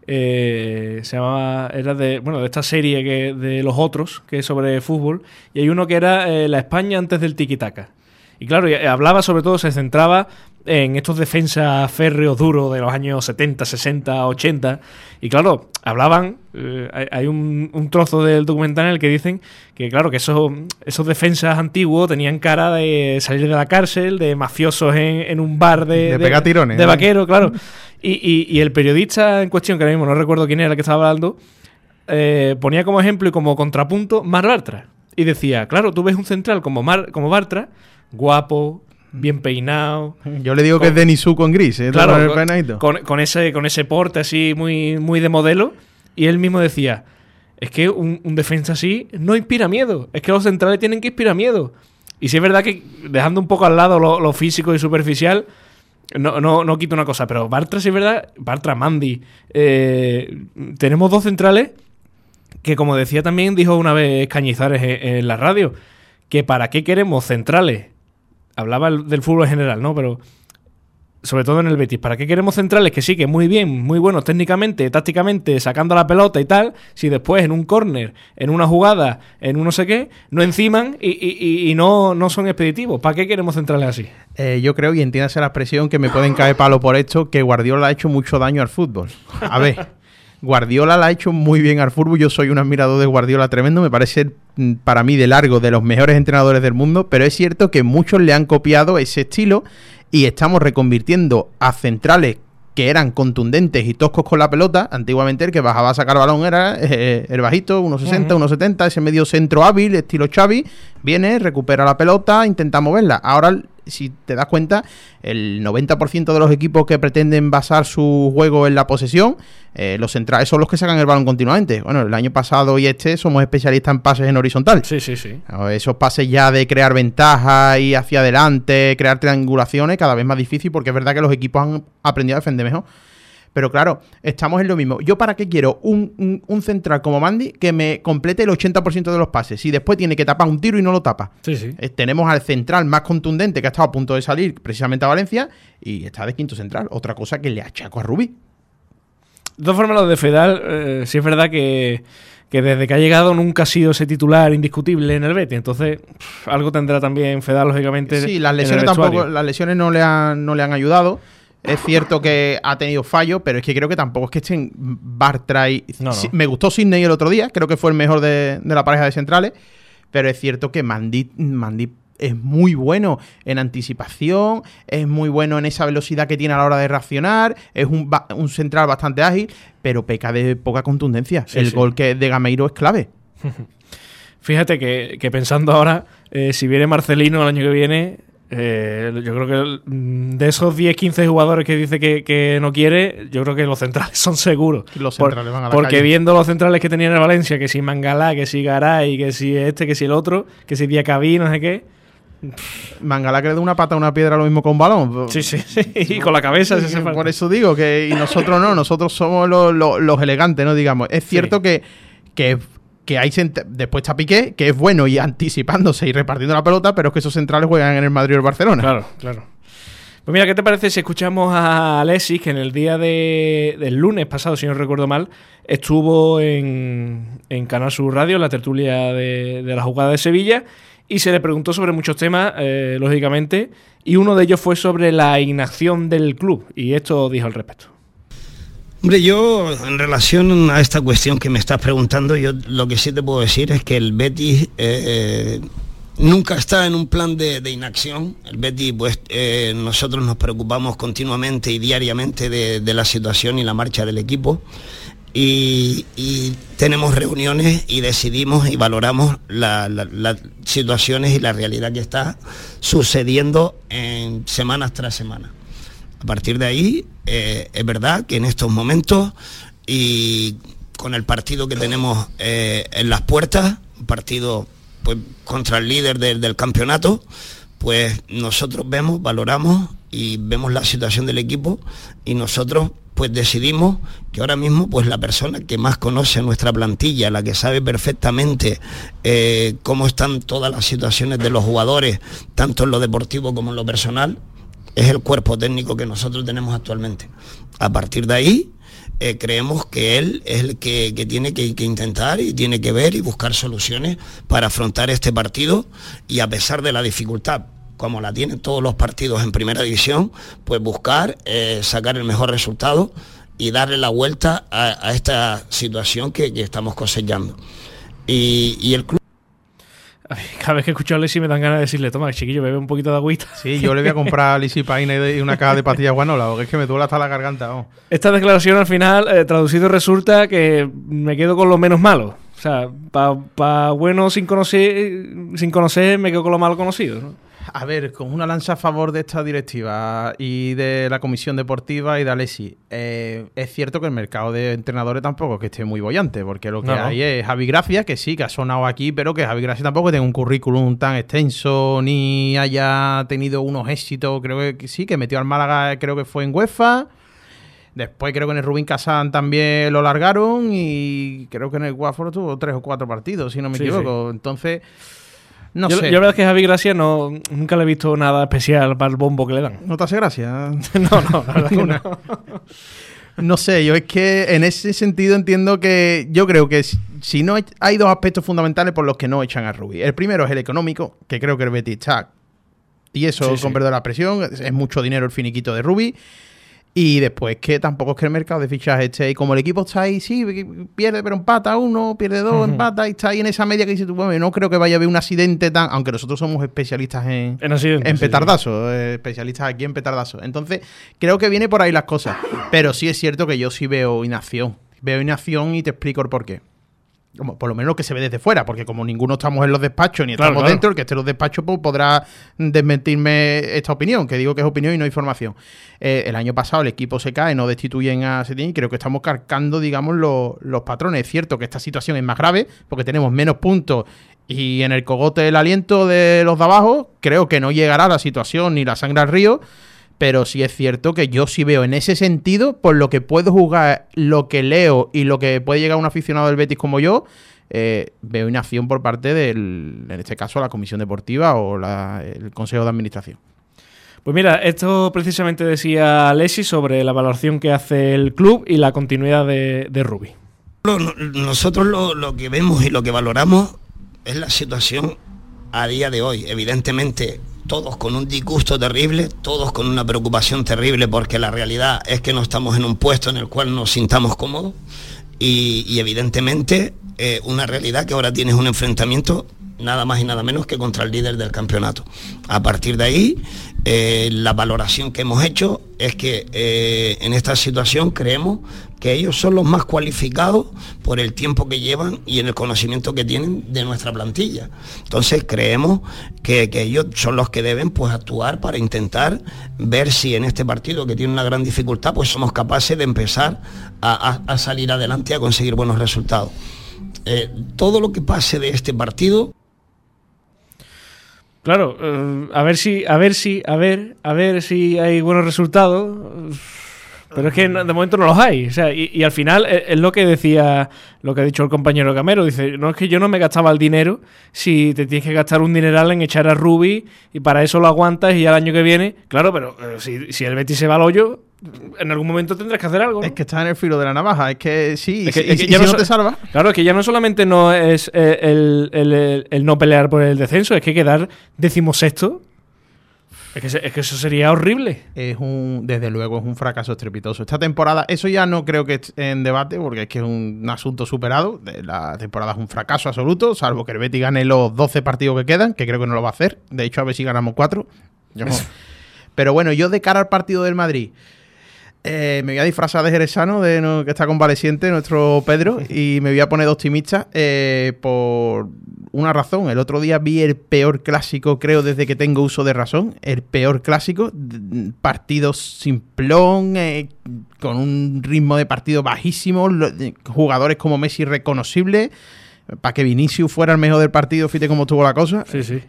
eh, se llamaba. Era de. Bueno, de esta serie que, de los otros, que es sobre fútbol. Y hay uno que era eh, la España antes del tiki-taka. Y claro, eh, hablaba sobre todo, se centraba en estos defensas férreos duros de los años 70, 60, 80. Y claro, hablaban. eh, hay un, un trozo del documental en el que dicen que, claro, que esos, esos defensas antiguos tenían cara de salir de la cárcel, de mafiosos en, en un bar de, De pegar tirones, De ¿no? vaquero, claro. (laughs) Y, y- y el periodista en cuestión, que ahora mismo no recuerdo quién era el que estaba hablando, eh, ponía como ejemplo y como contrapunto Mar Bartra. Y decía, claro, tú ves un central como, Mar, como Bartra, guapo, bien peinado, (laughs) Yo le digo que es Denisú con gris, ¿eh? Claro, Con ese, con ese porte así muy, muy de modelo. Y él mismo decía, es que un, un defensa así no inspira miedo. Es que los centrales tienen que inspirar miedo. Y si es verdad que dejando un poco al lado lo, lo físico y superficial, no, no, no quito una cosa, pero Bartra sí es verdad, Bartra, Mandy, eh, tenemos dos centrales que como decía también dijo una vez Cañizares en, en la radio, que para qué queremos centrales. Hablaba el- del fútbol en general, ¿no? Pero sobre todo en el Betis, ¿para qué queremos centrales que sí, que muy bien, muy buenos técnicamente, tácticamente, sacando la pelota y tal, si después en un córner, en una jugada, en un no sé qué, no enciman y- y no, no son expeditivos? ¿Para qué queremos centrales así? Eh, yo creo, y entiéndase la expresión, que me pueden caer palo por esto, que Guardiola ha hecho mucho daño al fútbol. A ver, (laughs) Guardiola la ha hecho muy bien al fútbol. Yo soy un admirador de Guardiola tremendo. Me parece, mm, para mí, de largo, de los mejores entrenadores del mundo. Pero es cierto que muchos le han copiado ese estilo y estamos reconvirtiendo a centrales que eran contundentes y toscos con la pelota. Antiguamente el que bajaba a sacar balón era eh, el bajito, 1,60, 1,70, ese medio centro hábil, estilo Xavi. Viene, recupera la pelota, intenta moverla. Ahora, si te das cuenta, el 90% de los equipos que pretenden basar su juego en la posesión, eh, los centrales son los que sacan el balón continuamente. Bueno, el año pasado y este somos especialistas en pases en horizontal. Sí, sí, sí. Esos pases ya de crear ventajas y hacia adelante, crear triangulaciones, cada vez más difícil porque es verdad que los equipos han aprendido a defender mejor. Pero claro, estamos en lo mismo. ¿Yo para qué quiero un, un- un central como Mandy que me complete el 80% de los pases? Si después tiene que tapar un tiro y no lo tapa. Sí, sí. Eh, tenemos al central más contundente que ha estado a punto de salir precisamente a Valencia y está de quinto central. Otra cosa que le achaco a Rubí. De todas formas, lo de Fedal, eh, sí es verdad que, que desde que ha llegado nunca ha sido ese titular indiscutible en el Betis. Entonces, pff, algo tendrá también Fedal, lógicamente. Sí, las lesiones tampoco, las lesiones no le han, no le han ayudado. Es cierto que ha tenido fallos, pero es que creo que tampoco es que estén Bartra y... No, no. Me gustó Sidney el otro día, creo que fue el mejor de, de la pareja de centrales, pero es cierto que Mandy, Mandy es muy bueno en anticipación, es muy bueno en esa velocidad que tiene a la hora de reaccionar, es un, un central bastante ágil, pero peca de poca contundencia. Sí, el sí. gol que de Gameiro es clave. (laughs) Fíjate que, que pensando ahora, eh, si viene Marcelino el año que viene, eh, yo creo que mm, de esos 10, 15 jugadores que dice que, que no quiere, yo creo que los centrales (laughs) son seguros. Los Por- centrales van a la porque calle. viendo los centrales que tenían en Valencia, que si Mangalá, que si Garay, que si este, que si el otro, que si Diacabí, no sé qué. Mangala que le da una pata a una piedra lo mismo con un balón. Sí, sí, sí. (laughs) Y con la cabeza se hace Por falta. eso digo que y nosotros no, nosotros somos los, los- los elegantes, ¿no? Digamos. Es cierto que, que, que hay después está Piqué, que es bueno y anticipándose y repartiendo la pelota, pero es que esos centrales juegan en el Madrid o el Barcelona. Claro, claro. Pues mira, ¿qué te parece si escuchamos a Alexis, que en el día de, del lunes pasado, si no recuerdo mal, estuvo en, en Canal Sur Radio, en la tertulia de, de la jugada de Sevilla, y se le preguntó sobre muchos temas, eh, lógicamente, y uno de ellos fue sobre la inacción del club, y esto dijo al respecto. Hombre, yo en relación a esta cuestión que me estás preguntando, yo lo que sí te puedo decir es que el Betis eh, nunca está en un plan de, inacción. El Betis, pues eh, nosotros nos preocupamos continuamente y diariamente de, la situación y la marcha del equipo. Y, tenemos reuniones y decidimos y valoramos la- la- las situaciones y la realidad que está sucediendo en semanas tras semana. A partir de ahí, eh, es verdad que en estos momentos y con el partido que tenemos eh, en las puertas, un partido pues, contra el líder del, campeonato, pues nosotros vemos, valoramos y vemos la situación del equipo y nosotros pues decidimos que ahora mismo pues la persona que más conoce nuestra plantilla, la que sabe perfectamente eh, cómo están todas las situaciones de los jugadores, tanto en lo deportivo como en lo personal, es el cuerpo técnico que nosotros tenemos actualmente. A partir de ahí, eh, creemos que él es el que, tiene que, intentar y tiene que ver y buscar soluciones para afrontar este partido y a pesar de la dificultad, como la tienen todos los partidos en primera división, pues buscar eh, sacar el mejor resultado y darle la vuelta a, esta situación que, estamos cosechando. Y, el club Cada vez que escucho a Alexis me dan ganas de decirle, toma, chiquillo, bebe un poquito de agüita. Sí, yo le voy a comprar a Lisi Paine y una caja de pastillas guanola, porque es que me duele hasta la garganta. Esta declaración al final, eh, traducido, resulta que me quedo con lo menos malo. O sea, para bueno sin conocer, sin conocer, me quedo con lo malo conocido. ¿no? A ver, con una lanza a favor de esta directiva y de la comisión deportiva y de Alessi, eh, es cierto que el mercado de entrenadores tampoco es que esté muy bollante, porque lo que No, no. hay es Javi Gracia, que sí, que ha sonado aquí, pero que Javi Gracia tampoco tiene un currículum tan extenso ni haya tenido unos éxitos, creo que sí, que metió al Málaga, creo que fue en UEFA. Después creo que en el Rubín Kazán también lo largaron y creo que en el Watford tuvo tres o cuatro partidos, si no me Sí, equivoco. Entonces, no yo, sé. yo la verdad es que Javi Gracia no, nunca le he visto nada especial para el bombo que le dan. ¿No te hace gracia? (laughs) no, no, la verdad que (laughs) no. No sé, yo es que en ese sentido entiendo que yo creo que si- no hay- hay dos aspectos fundamentales por los que no echan a Rubí. El primero es el económico, que creo que el Betis está y eso Sí, sí. con perdón de la presión, es, es mucho dinero el finiquito de Rubí. Y después que tampoco es que el mercado de fichajes esté ahí. Como el equipo está ahí, sí, pierde pero empata uno, pierde dos, empata y está ahí en esa media que dices tú, bueno, no creo que vaya a haber un accidente tan... Aunque nosotros somos especialistas en, En accidentes, en sí, sí. petardazo, eh, especialistas aquí en petardazo. Entonces, creo que viene por ahí las cosas. Pero sí es cierto que yo sí veo inacción. Veo inacción y te explico el porqué. Como, por lo menos lo que se ve desde fuera, porque como ninguno estamos en los despachos ni Claro, estamos claro. dentro, el que esté en los despachos pues, podrá desmentirme esta opinión, que digo que es opinión y no información. Eh, el año pasado el equipo se cae, no destituyen a Setién y creo que estamos carcando, digamos, los, los patrones. Es cierto que esta situación es más grave porque tenemos menos puntos y en el cogote el aliento de los de abajo, creo que no llegará la situación ni la sangre al río. Pero sí es cierto que yo sí veo en ese sentido, por lo que puedo jugar, lo que leo y lo que puede llegar un aficionado del Betis como yo, eh, veo inacción por parte del, en este caso, la comisión deportiva o la- el consejo de administración. Pues mira, esto precisamente decía Alessi sobre la valoración que hace el club y la continuidad de, de Rubi. Nosotros lo, lo que vemos y lo que valoramos es la situación a día de hoy. Evidentemente, todos con un disgusto terrible, todos con una preocupación terrible, porque la realidad es que no estamos en un puesto en el cual nos sintamos cómodos. Y, evidentemente, eh, una realidad que ahora tienes un enfrentamiento nada más y nada menos que contra el líder del campeonato. A partir de ahí, eh, la valoración que hemos hecho es que eh, en esta situación creemos que ellos son los más cualificados por el tiempo que llevan y en el conocimiento que tienen de nuestra plantilla. Entonces creemos que, que ellos son los que deben pues actuar para intentar ver si en este partido que tiene una gran dificultad pues somos capaces de empezar a, a- salir adelante y a conseguir buenos resultados. Eh, todo lo que pase de este partido Claro, eh, a ver si, a ver si, a ver, a ver si hay buenos resultados. Pero es que de momento no los hay. O sea, y, al final es, es lo que decía, lo que ha dicho el compañero Camero. Dice, no es que yo no me gastaba el dinero si te tienes que gastar un dineral en echar a Ruby y para eso lo aguantas y ya el año que viene. Claro, pero eh, si, si el Betis se va al hoyo, en algún momento tendrás que hacer algo. ¿no? Es que estás en el filo de la navaja, es que sí, Es que- y- es que y ya si no te salvas... Claro, es que ya no solamente no es eh, el, el- el- el no pelear por el descenso, es que quedar decimosexto. Es que, se- es que eso sería horrible. es un, desde luego, es un fracaso estrepitoso. Esta temporada, eso ya no creo que esté en debate, porque es que es un, asunto superado. De- La temporada es un fracaso absoluto, salvo que el Betis gane los 12 partidos que quedan, que creo que no lo va a hacer. De hecho, a ver si ganamos 4. (laughs) Pero bueno, yo de cara al partido del Madrid, eh, me voy a disfrazar de jerezano, de no- que está convaleciente, nuestro Pedro, (laughs) y me voy a poner de optimista eh, por una razón. El otro día vi el peor clásico, creo, desde que tengo uso de razón. El peor clásico, partido simplón, eh, con un ritmo de partido bajísimo, jugadores como Messi reconocibles. Para que Vinicius fuera el mejor del partido, fíjate cómo estuvo la cosa. Sí, sí.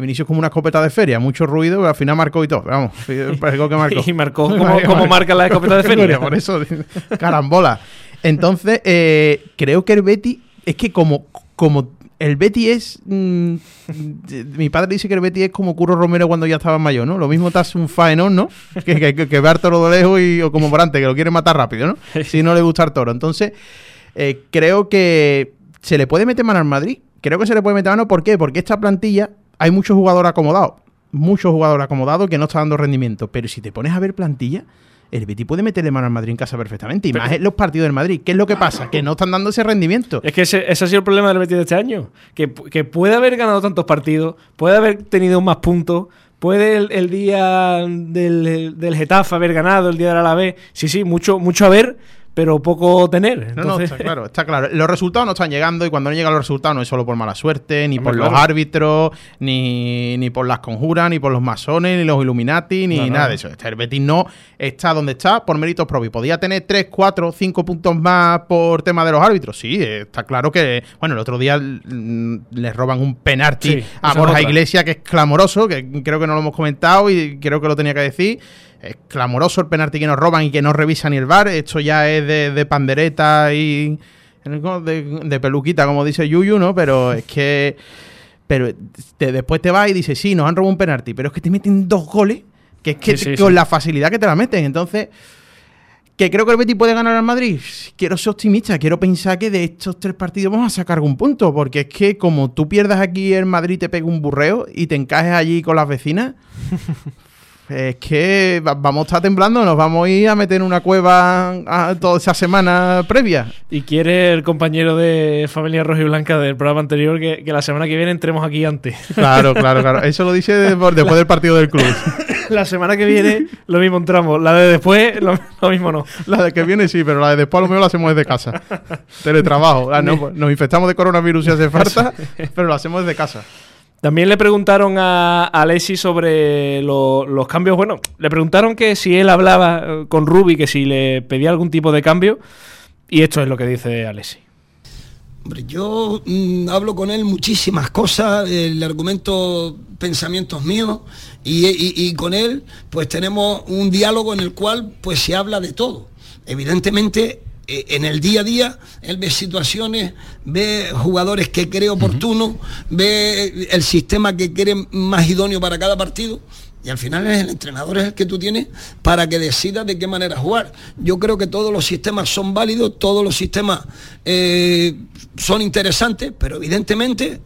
Vinicius como una escopeta de feria, mucho ruido, pero al final marcó y todo. Vamos, parece que (laughs) marcó. Y marcó como, marca la escopeta de (laughs) feria. Por eso, (laughs) carambola. Entonces, eh, creo que el Betty, es que como, como el Betty es. mm, mi padre dice que el Betty es como Curro Romero cuando ya estaba mayor, ¿no? Lo mismo hace un faenón, ¿no? Que, que, que, ve al toro de lejos y, o como Morante, que lo quiere matar rápido, ¿no? Si no le gusta el toro. Entonces, eh, creo que se le puede meter mano al Madrid. Creo que se le puede meter mano. ¿Por qué? Porque esta plantilla hay muchos jugadores acomodados. Muchos jugadores acomodados que no están dando rendimiento. Pero si te pones a ver plantilla, el Betis puede meterle mano al Madrid en casa perfectamente. Y Pero- más en los partidos del Madrid. ¿Qué es lo que pasa? Que no están dando ese rendimiento. Es que ese, ese ha sido el problema del Betis de este año. Que, que puede haber ganado tantos partidos, puede haber tenido más puntos, puede el, el día del, del Getafe haber ganado, el día del Alavés. Sí, sí, mucho, mucho haber, pero poco tener. No, no, Entonces- está claro, está claro. Los resultados no están llegando y cuando no llegan los resultados no es solo por mala suerte, ni Hombre, por los árbitros, ni, ni por las conjuras, ni por los masones, ni los Illuminati, ni No, no. nada de eso. Este, El Betis no está donde está por méritos propios. ¿Podía tener 3, 4, 5 puntos más por tema de los árbitros? Sí, eh, está claro que... Bueno, el otro día mm, le roban un penalti Sí, a Borja otra. Iglesias que es clamoroso, que creo que no lo hemos comentado y creo que lo tenía que decir. Es clamoroso el penalti que nos roban y que no revisa ni el VAR. Esto ya es de, de pandereta y de, de peluquita, como dice Yuyu, ¿no? Pero es que... Pero te- después te vas y dices, sí, nos han robado un penalti, pero es que te meten dos goles, que es que Sí, sí, con sí. la facilidad que te la meten. Entonces, ¿que creo que el Betis puede ganar al Madrid? Quiero ser optimista, quiero pensar que de estos tres partidos vamos a sacar algún punto, porque es que como tú pierdas aquí el Madrid, te pega un burreo y te encajes allí con las vecinas, (laughs) es que va- vamos a estar temblando, nos vamos a ir a meter en una cueva a toda esa semana previa. Y quiere el compañero de Familia Roja y Blanca del programa anterior que, que la semana que viene entremos aquí antes. Claro, claro, claro. Eso lo dice después del partido del club. (laughs) la semana que viene lo mismo entramos. La de después, lo, lo mismo no. La de que viene sí, pero la de después a lo mejor la hacemos desde casa. Teletrabajo. Ah, no, pues nos infectamos de coronavirus si hace falta, (laughs) pero lo hacemos desde casa. También le preguntaron a, Alessi sobre lo- los cambios. Bueno, le preguntaron que si él hablaba eh, con Rubi, que si le pedía algún tipo de cambio. Y esto es lo que dice Alessi. Hombre, yo mm, hablo con él muchísimas cosas, eh, le argumento pensamientos míos y, y- con él pues tenemos un diálogo en el cual pues se habla de todo. Evidentemente en el día a día él ve situaciones, ve jugadores que cree oportuno, ve el sistema que cree más idóneo para cada partido. Y al final es el entrenador es el que tú tienes para que decida de qué manera jugar. Yo creo que todos los sistemas son válidos, todos los sistemas eh, son interesantes, pero evidentemente,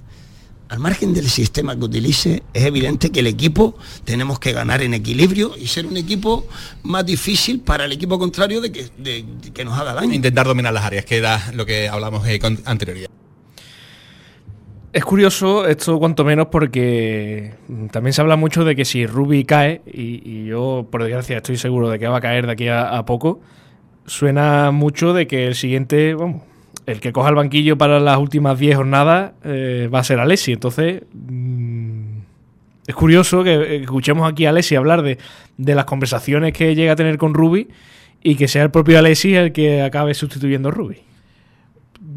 al margen del sistema que utilice, es evidente que el equipo tenemos que ganar en equilibrio y ser un equipo más difícil para el equipo contrario de que, de- de que nos haga daño. Intentar dominar las áreas, que era lo que hablamos eh, con anterioridad. Es curioso esto cuanto menos porque también se habla mucho de que si Ruby cae, y, y yo por desgracia estoy seguro de que va a caer de aquí a, a poco, suena mucho de que el siguiente, vamos, el que coja el banquillo para las últimas 10 jornadas eh, va a ser Alessi. Entonces, mm, es curioso que eh, escuchemos aquí a Alessi hablar de, de las conversaciones que llega a tener con Ruby y que sea el propio Alessi el que acabe sustituyendo a Ruby.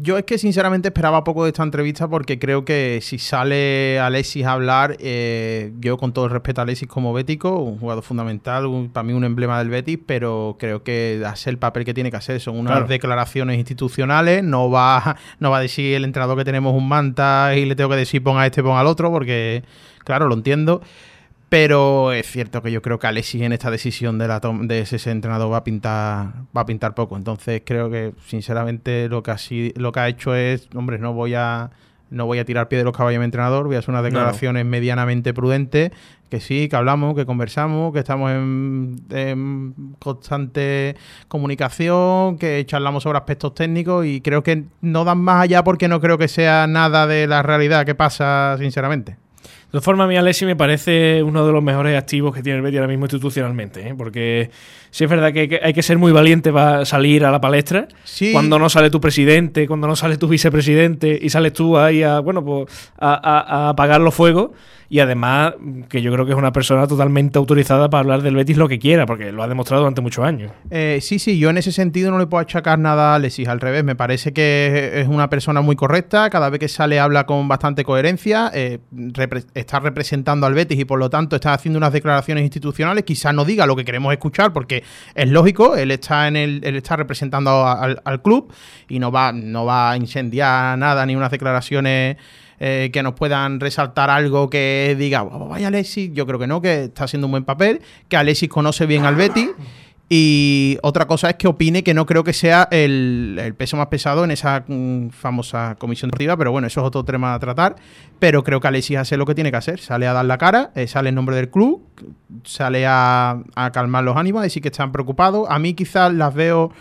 Yo es que sinceramente esperaba poco de esta entrevista porque creo que si sale Alexis a hablar, eh, yo con todo el respeto a Alexis como bético, un jugador fundamental, un- para mí un emblema del Betis, pero creo que hace el papel que tiene que hacer. Son unas Claro. declaraciones institucionales, no va, no va a decir el entrenador que tenemos un manta y le tengo que decir ponga este, ponga al otro, porque claro, lo entiendo. Pero es cierto que yo creo que Alexis en esta decisión de, la de ese entrenador va a pintar va a pintar poco. Entonces creo que sinceramente lo que ha, si- lo que ha hecho es, hombre, no voy a no voy a tirar pie de los caballos mi entrenador, voy a hacer unas declaraciones medianamente prudentes, que sí, que hablamos, que conversamos, que estamos en, en constante comunicación, que charlamos sobre aspectos técnicos y creo que no dan más allá porque no creo que sea nada de la realidad que pasa, sinceramente. De todas formas, a mí Alessi me parece uno de los mejores activos que tiene el Betis ahora mismo institucionalmente, ¿eh? porque sí es verdad que hay, que hay que ser muy valiente para salir a la palestra. Sí. Cuando no sale tu presidente, cuando no sale tu vicepresidente y sales tú ahí a, bueno, pues a, a- a apagar los fuegos. Y además, que yo creo que es una persona totalmente autorizada para hablar del Betis lo que quiera, porque lo ha demostrado durante muchos años. Eh, sí, sí, yo en ese sentido no le puedo achacar nada a Alexis, al revés, me parece que es una persona muy correcta, cada vez que sale habla con bastante coherencia, eh, está representando al Betis y por lo tanto está haciendo unas declaraciones institucionales, quizás no diga lo que queremos escuchar porque es lógico, él está en el, él está representando al, al club y no va, no va a incendiar nada ni unas declaraciones eh, que nos puedan resaltar algo que diga, "Oh, vaya Alexis, yo creo que no, que está haciendo un buen papel, que Alexis conoce bien al Betis. Y otra cosa es que opine que no creo que sea el, el peso más pesado en esa mm, famosa comisión deportiva, pero bueno, eso es otro tema a tratar. Pero creo que Alexis hace lo que tiene que hacer. Sale a dar la cara, eh, sale en nombre del club, sale a, a calmar los ánimos, a decir que están preocupados. A mí quizás las veo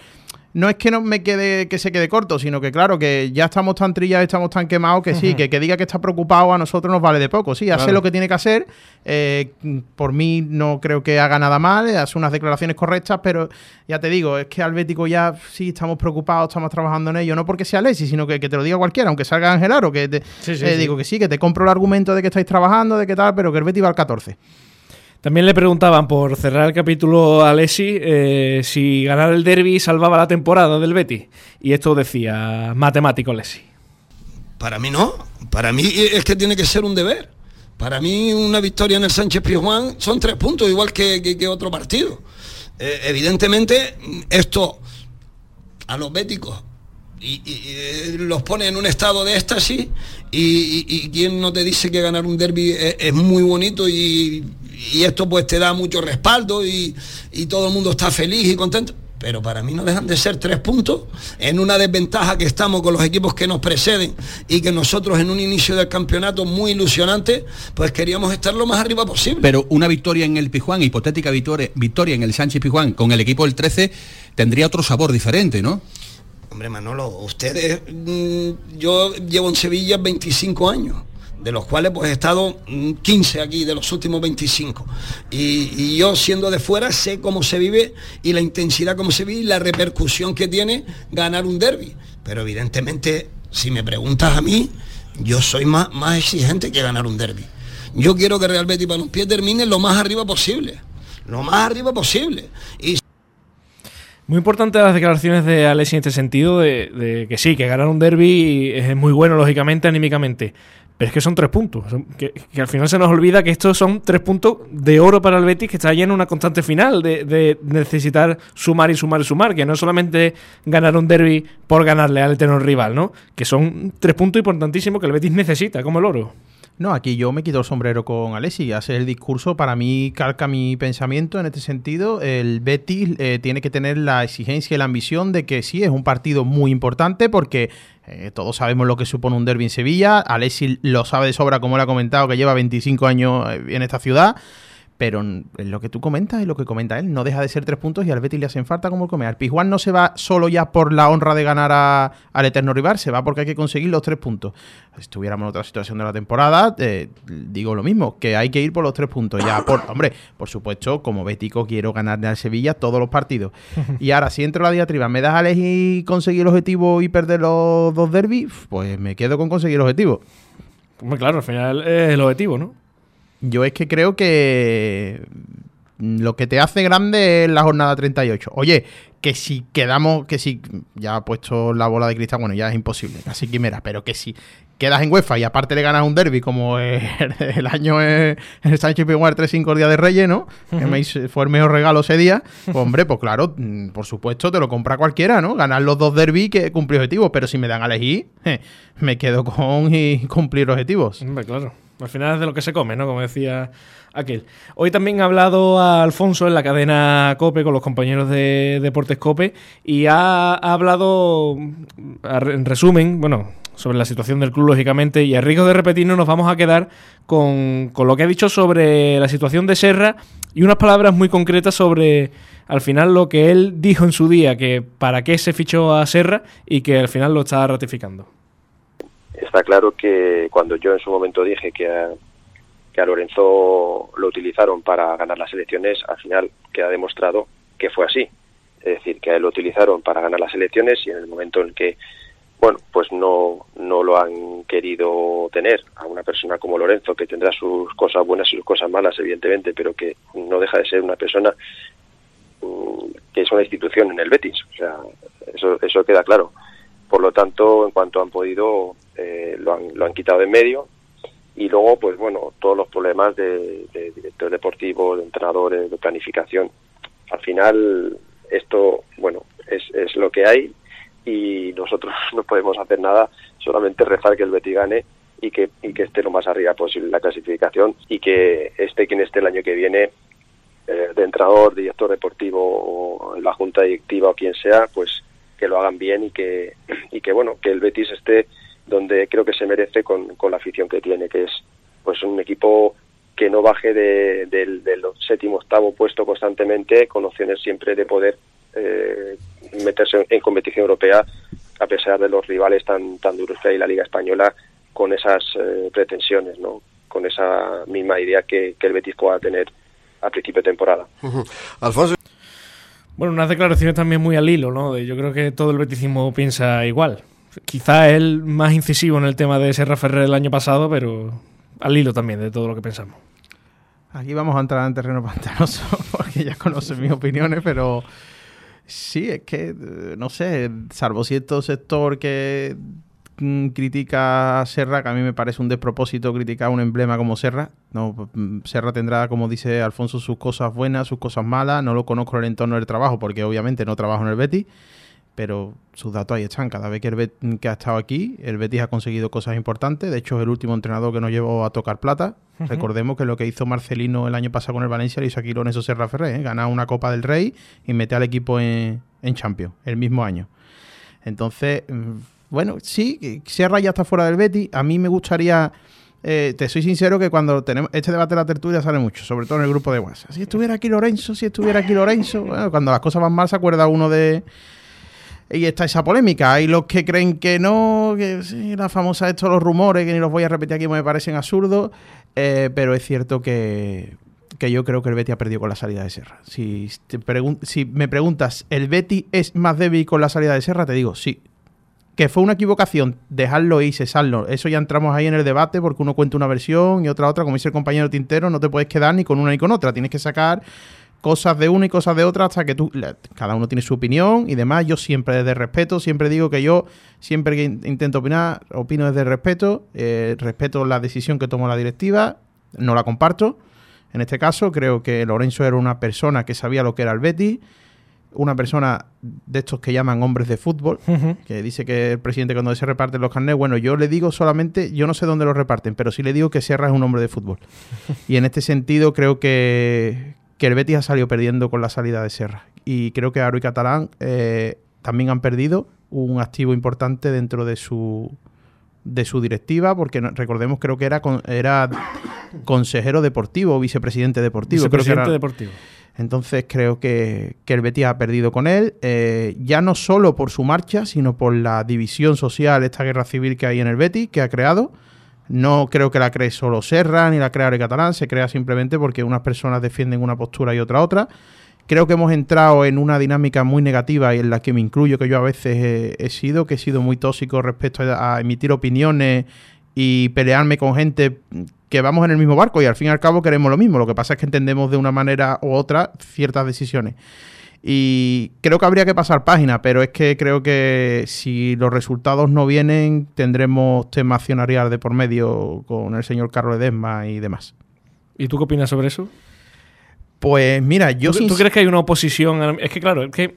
no es que no me quede que se quede corto, sino que claro, que ya estamos tan trillados, estamos tan quemados que sí, que, que diga que está preocupado a nosotros nos vale de poco. Sí, hace Claro. lo que tiene que hacer. eh, por mí no creo que haga nada mal, eh, hace unas declaraciones correctas, pero ya te digo, es que al Bético ya sí estamos preocupados, estamos trabajando en ello, no porque sea Alessi, sino que, que te lo diga cualquiera, aunque salga Angelaro, que te, Sí, sí, eh, sí. digo que sí, que te compro el argumento de que estáis trabajando, de que tal, pero que el Betis va al 14. También le preguntaban por cerrar el capítulo a Alessi eh, si ganar el derby salvaba la temporada del Betis. Y esto decía matemático Alessi. Para mí no. Para mí es que tiene que ser un deber. Para mí una victoria en el Sánchez Pizjuán son tres puntos, igual que, que- otro partido. Eh, evidentemente, esto a los béticos y, y, los pone en un estado de éxtasis y, quién no te dice que ganar un derby es muy bonito y, y esto pues te da mucho respaldo y, y todo el mundo está feliz y contento. Pero para mí no dejan de ser tres puntos en una desventaja que estamos con los equipos que nos preceden y que nosotros en un inicio del campeonato muy ilusionante pues queríamos estar lo más arriba posible. Pero una victoria en el Pijuán, hipotética victoria, victoria en el Sánchez Pijuán con el equipo del 13 tendría otro sabor diferente, ¿no? Hombre, Manolo, ustedes, mm, yo llevo en Sevilla 25 años, de los cuales pues he estado mm, 15 aquí, de los últimos 25. Y, yo siendo de fuera sé cómo se vive y la intensidad como se vive y la repercusión que tiene ganar un derby. Pero evidentemente, si me preguntas a mí, yo soy más, más exigente que ganar un derby. Yo quiero que Real Betis Balompié termine lo más arriba posible. Lo más arriba posible. Y Muy importante las declaraciones de Alessi en este sentido, de, de que sí, que ganar un derby es muy bueno, lógicamente, anímicamente. Pero es que son tres puntos. que, que al final se nos olvida que estos son tres puntos de oro para el Betis, que está ya en una constante final de, de necesitar sumar y sumar y sumar. Que no es solamente ganar un derby por ganarle al eterno rival, ¿no? Que son tres puntos importantísimos que el Betis necesita, como el oro. No, aquí yo me quito el sombrero con Alessi. Hace el discurso, para mí calca mi pensamiento en este sentido. El Betis eh, tiene que tener la exigencia y la ambición de que sí, es un partido muy importante porque eh, todos sabemos lo que supone un derby en Sevilla. Alessi lo sabe de sobra, como le ha comentado, que lleva 25 años eh, en esta ciudad. Pero en lo que tú comentas y lo que comenta él, no deja de ser tres puntos y al Betis le hacen falta como el comer. Al Pizjuán no se va solo ya por la honra de ganar a- al eterno rival, se va porque hay que conseguir los tres puntos. Si estuviéramos en otra situación de la temporada, eh, digo lo mismo, que hay que ir por los tres puntos. Ya, por, hombre, por supuesto, como bético quiero ganarle al Sevilla todos los partidos. Y ahora, si entro a la diatriba, me das a elegir conseguir el objetivo y perder los dos derbis, pues me quedo con conseguir el objetivo. Claro, al final es el objetivo, ¿no? Yo es que creo que lo que te hace grande es la jornada 38. Oye, que si quedamos, que si ya ha puesto la bola de cristal, bueno, ya es imposible, casi quimera, pero que si quedas en UEFA y aparte le ganas un derby como el, (laughs) el año en el Sánchez Piguar 3-5 días de Reyes, ¿no? Que me hizo- fue el mejor regalo ese día. Pues, hombre, pues claro, mm, por supuesto, te lo compra cualquiera, ¿no? Ganar los dos derbis que cumplir objetivos, pero si me dan a elegir, (laughs) me quedo con y cumplir objetivos. Hombre, claro. Al final es de lo que se come, ¿no? Como decía aquel. Hoy también ha hablado a Alfonso en la cadena COPE con los compañeros de Deportes COPE y ha, ha hablado, a- en resumen, bueno, sobre la situación del club, lógicamente, y a riesgo de repetirnos nos vamos a quedar con, con lo que ha dicho sobre la situación de Serra y unas palabras muy concretas sobre, al final, lo que él dijo en su día, que para qué se fichó a Serra y que al final lo está ratificando. Está claro que cuando yo en su momento dije que a, que a Lorenzo lo utilizaron para ganar las elecciones, al final queda demostrado que fue así. Es decir, que a él lo utilizaron para ganar las elecciones y en el momento en que, bueno, pues no, no lo han querido tener a una persona como Lorenzo, que tendrá sus cosas buenas y sus cosas malas, evidentemente, pero que no deja de ser una persona mm, que es una institución en el Betis. O sea, eso, eso queda claro. Por lo tanto, en cuanto han podido, eh, lo, han, lo han quitado de en medio. Y luego, pues bueno, todos los problemas de, de director deportivo, de entrenadores, de planificación. Al final, esto, bueno, es, es lo que hay y nosotros (laughs) no podemos hacer nada, solamente rezar que el Betis gane y que, y que esté lo más arriba posible en la clasificación y que esté quien esté el año que viene eh, de entrenador, director deportivo o la junta directiva o quien sea, pues que lo hagan bien y que, y que bueno, que el Betis esté donde creo que se merece con, con la afición que tiene, que es pues un equipo que no baje de, del, séptimo octavo puesto constantemente, con opciones siempre de poder eh, meterse en, competición europea a pesar de los rivales tan tan duros que hay la Liga Española con esas eh, pretensiones, ¿no? con esa misma idea que, que el Betis pueda tener a principio de temporada. Alfonso. Bueno, unas declaraciones también muy al hilo, ¿no? Yo creo que todo el beticismo piensa igual. Quizá él más incisivo en el tema de Serra Ferrer el año pasado, pero al hilo también de todo lo que pensamos. Aquí vamos a entrar en terreno pantanoso (laughs) porque ya conocen mis opiniones, pero sí, es que, eh, no sé, salvo cierto sector que critica a Serra, que a mí me parece un despropósito criticar a un emblema como Serra. No, mm, Serra tendrá, como dice Alfonso, sus cosas buenas, sus cosas malas. No lo conozco en el entorno del trabajo porque obviamente no trabajo en el Betis, pero sus datos ahí están. Cada vez que, el Bet- que ha estado aquí, el Betis ha conseguido cosas importantes. De hecho, es el último entrenador que nos llevó a tocar plata. Recordemos que lo que hizo Marcelino el año pasado con el Valencia lo hizo aquí Lorenzo Serra Ferrer, ¿eh? ganar una Copa del Rey y meter al equipo en, en Champions el mismo año. Entonces, mm, bueno, sí, que Serra ya está fuera del Betis. A mí me gustaría, eh, te soy sincero que cuando tenemos este debate de la tertulia sale mucho, sobre todo en el grupo de WhatsApp. Si estuviera aquí Lorenzo, si estuviera aquí Lorenzo. (laughs) Bueno, cuando las cosas van mal se acuerda uno de... Y está esa polémica. Hay los que creen que no, que sí, la famosa esto, los rumores, que ni los voy a repetir aquí, me parecen absurdos. eh, pero es cierto que, que yo creo que el Betty ha perdido con la salida de Serra. Si, te pregun- si me preguntas, ¿el Betty es más débil con la salida de Serra? Te digo, sí. Que fue una equivocación dejarlo y cesarlo. Eso ya entramos ahí en el debate porque uno cuenta una versión y otra otra. Como dice el compañero Tintero, no te puedes quedar ni con una ni con otra. Tienes que sacar cosas de una y cosas de otra hasta que tú cada uno tiene su opinión y demás yo siempre desde respeto siempre digo que yo siempre que in- intento opinar opino desde respeto eh, respeto la decisión que tomó la directiva no la comparto en este caso creo que Lorenzo era una persona que sabía lo que era el Betis una persona de estos que llaman hombres de fútbol que dice que el presidente cuando se reparten los carnets, bueno, yo le digo solamente, yo no sé dónde los reparten, pero sí le digo que Serra es un hombre de fútbol. y en este sentido creo que, que el Betis ha salido perdiendo con la salida de Serra. Y creo que Aro y Catalán eh, también han perdido un activo importante dentro de su de su directiva, porque recordemos creo que era con- era consejero deportivo o vicepresidente deportivo. creo que Vicepresidente era- deportivo. Entonces creo que, el Betis ha perdido con él, eh, ya no solo por su marcha, sino por la división social, esta guerra civil que hay en el Betis, que ha creado. No creo que la cree solo Serra ni la crea Ari Catalán, se crea simplemente porque unas personas defienden una postura y otra otra. Creo que hemos entrado en una dinámica muy negativa y en la que me incluyo, que yo a veces he, sido, que he sido muy tóxico respecto a emitir opiniones y pelearme con gente que vamos en el mismo barco y al fin y al cabo queremos lo mismo. Lo que pasa es que entendemos de una manera u otra ciertas decisiones. Y creo que habría que pasar página, pero es que creo que si los resultados no vienen, tendremos tema accionarial de por medio con el señor Carlos Edesma y demás. ¿Y tú qué opinas sobre eso? Pues mira, yo ¿Tú, sin- tú crees que hay una oposición? a- Es que claro, es que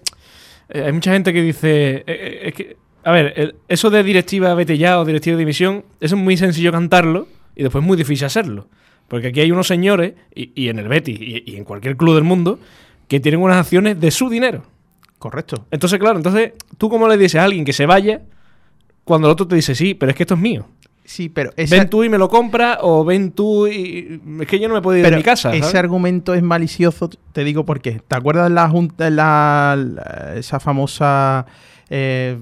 eh, hay mucha gente que dice... eh, eh, es que, a ver, el- eso de directiva vete ya o directiva de dimisión, eso es muy sencillo cantarlo y después muy difícil hacerlo. Porque aquí hay unos señores, y, y en el Betis y, y en cualquier club del mundo, que tienen unas acciones de su dinero. Correcto. Entonces, claro, entonces, ¿tú cómo le dices a alguien que se vaya cuando el otro te dice, sí, pero es que esto es mío? Sí, pero Ven tú y me lo compra, o ven tú y... Es que yo no me puedo ir Pero de mi casa. ese argumento es malicioso, te digo por qué. ¿Te acuerdas de la junta, la, la- esa famosa eh,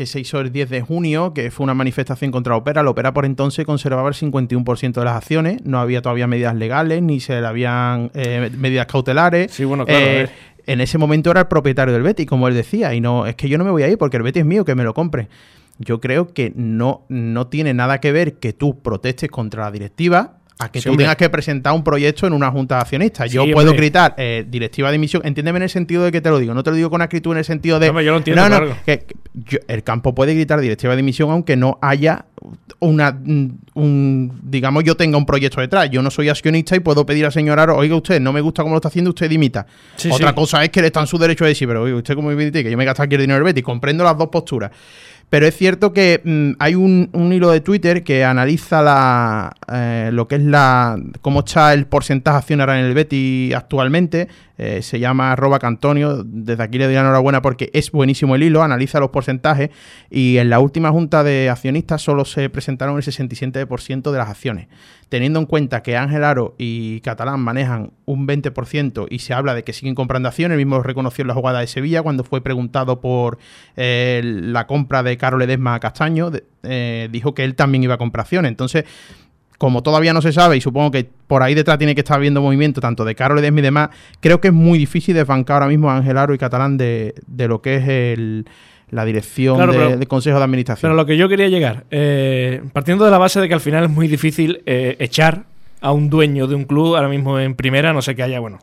que se hizo el 10 de junio, que fue una manifestación contra Opera? La Opera por entonces conservaba el 51% de las acciones, no había todavía medidas legales, ni se le habían eh, medidas cautelares. Sí, bueno, claro, Eh, en ese momento era el propietario del Betis, como él decía, y no, es que yo no me voy a ir porque el Betis es mío, que me lo compre. Yo creo que no, no tiene nada que ver que tú protestes contra la directiva a que Sí, tú hombre. tengas que presentar un proyecto en una junta de accionistas. Yo Sí, puedo hombre. gritar eh, directiva de emisión, entiéndeme en el sentido de que te lo digo, no te lo digo con actitud en el sentido de... Hombre, yo lo entiendo, no, no, claro. que- que yo- el campo puede gritar directiva de emisión aunque no haya una, mm, un, digamos, yo tenga un proyecto detrás. Yo no soy accionista y puedo pedir al señor Aro, oiga usted, no me gusta cómo lo está haciendo, usted dimita. Sí, Otra cosa es que le está en su derecho de decir, pero oye, usted como me que yo me gasto aquí el dinero del Betis, comprendo las dos posturas. Pero es cierto que mm, hay un, un hilo de Twitter que analiza la, eh, lo que es la cómo está el porcentaje accionario en el Betis actualmente. Eh, se llama Robac Antonio. Desde aquí le doy la enhorabuena porque es buenísimo el hilo, analiza los porcentajes y en la última junta de accionistas solo se presentaron el 67% de las acciones. Teniendo en cuenta que Ángel Aro y Catalán manejan un 20% y se habla de que siguen comprando acciones, el mismo reconoció la jugada de Sevilla cuando fue preguntado por eh, la compra de Carol Edesma a Castaño, eh, dijo que él también iba a comprar acciones. Entonces, como todavía no se sabe, y supongo que por ahí detrás tiene que estar habiendo movimiento tanto de Carol Edesma y demás, creo que es muy difícil desbancar ahora mismo a Ángel Aro y Catalán de, de lo que es el- la dirección Claro, de- pero- del Consejo de Administración. Pero lo que yo quería llegar, eh, partiendo de la base de que al final es muy difícil eh, echar a un dueño de un club ahora mismo en primera, no sé que haya, bueno,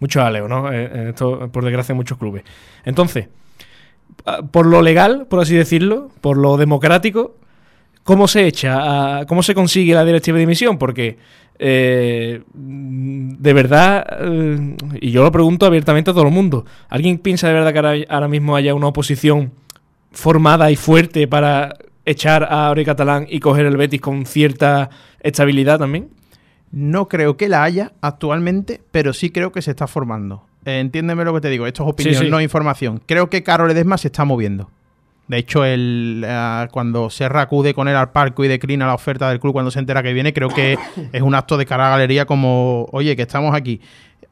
mucho aleo, ¿no? Eh, esto, por desgracia, muchos clubes. Entonces, ah, por lo legal, por así decirlo, por lo democrático, ¿cómo se echa? ¿Cómo se consigue la directiva de dimisión? Porque, eh, de verdad, eh, y yo lo pregunto abiertamente a todo el mundo, ¿alguien piensa de verdad que ahora, ahora mismo haya una oposición formada y fuerte para echar a Aure Catalán y coger el Betis con cierta estabilidad también? No creo que la haya actualmente, pero sí creo que se está formando. Eh, entiéndeme lo que te digo, esto es opinión, Sí, sí. no información. Creo que Carol Edesma se está moviendo. De hecho, el, eh, cuando Serra acude con él al parque y declina la oferta del club cuando se entera que viene, creo que (coughs) es un acto de cara a la galería como, oye, que estamos aquí.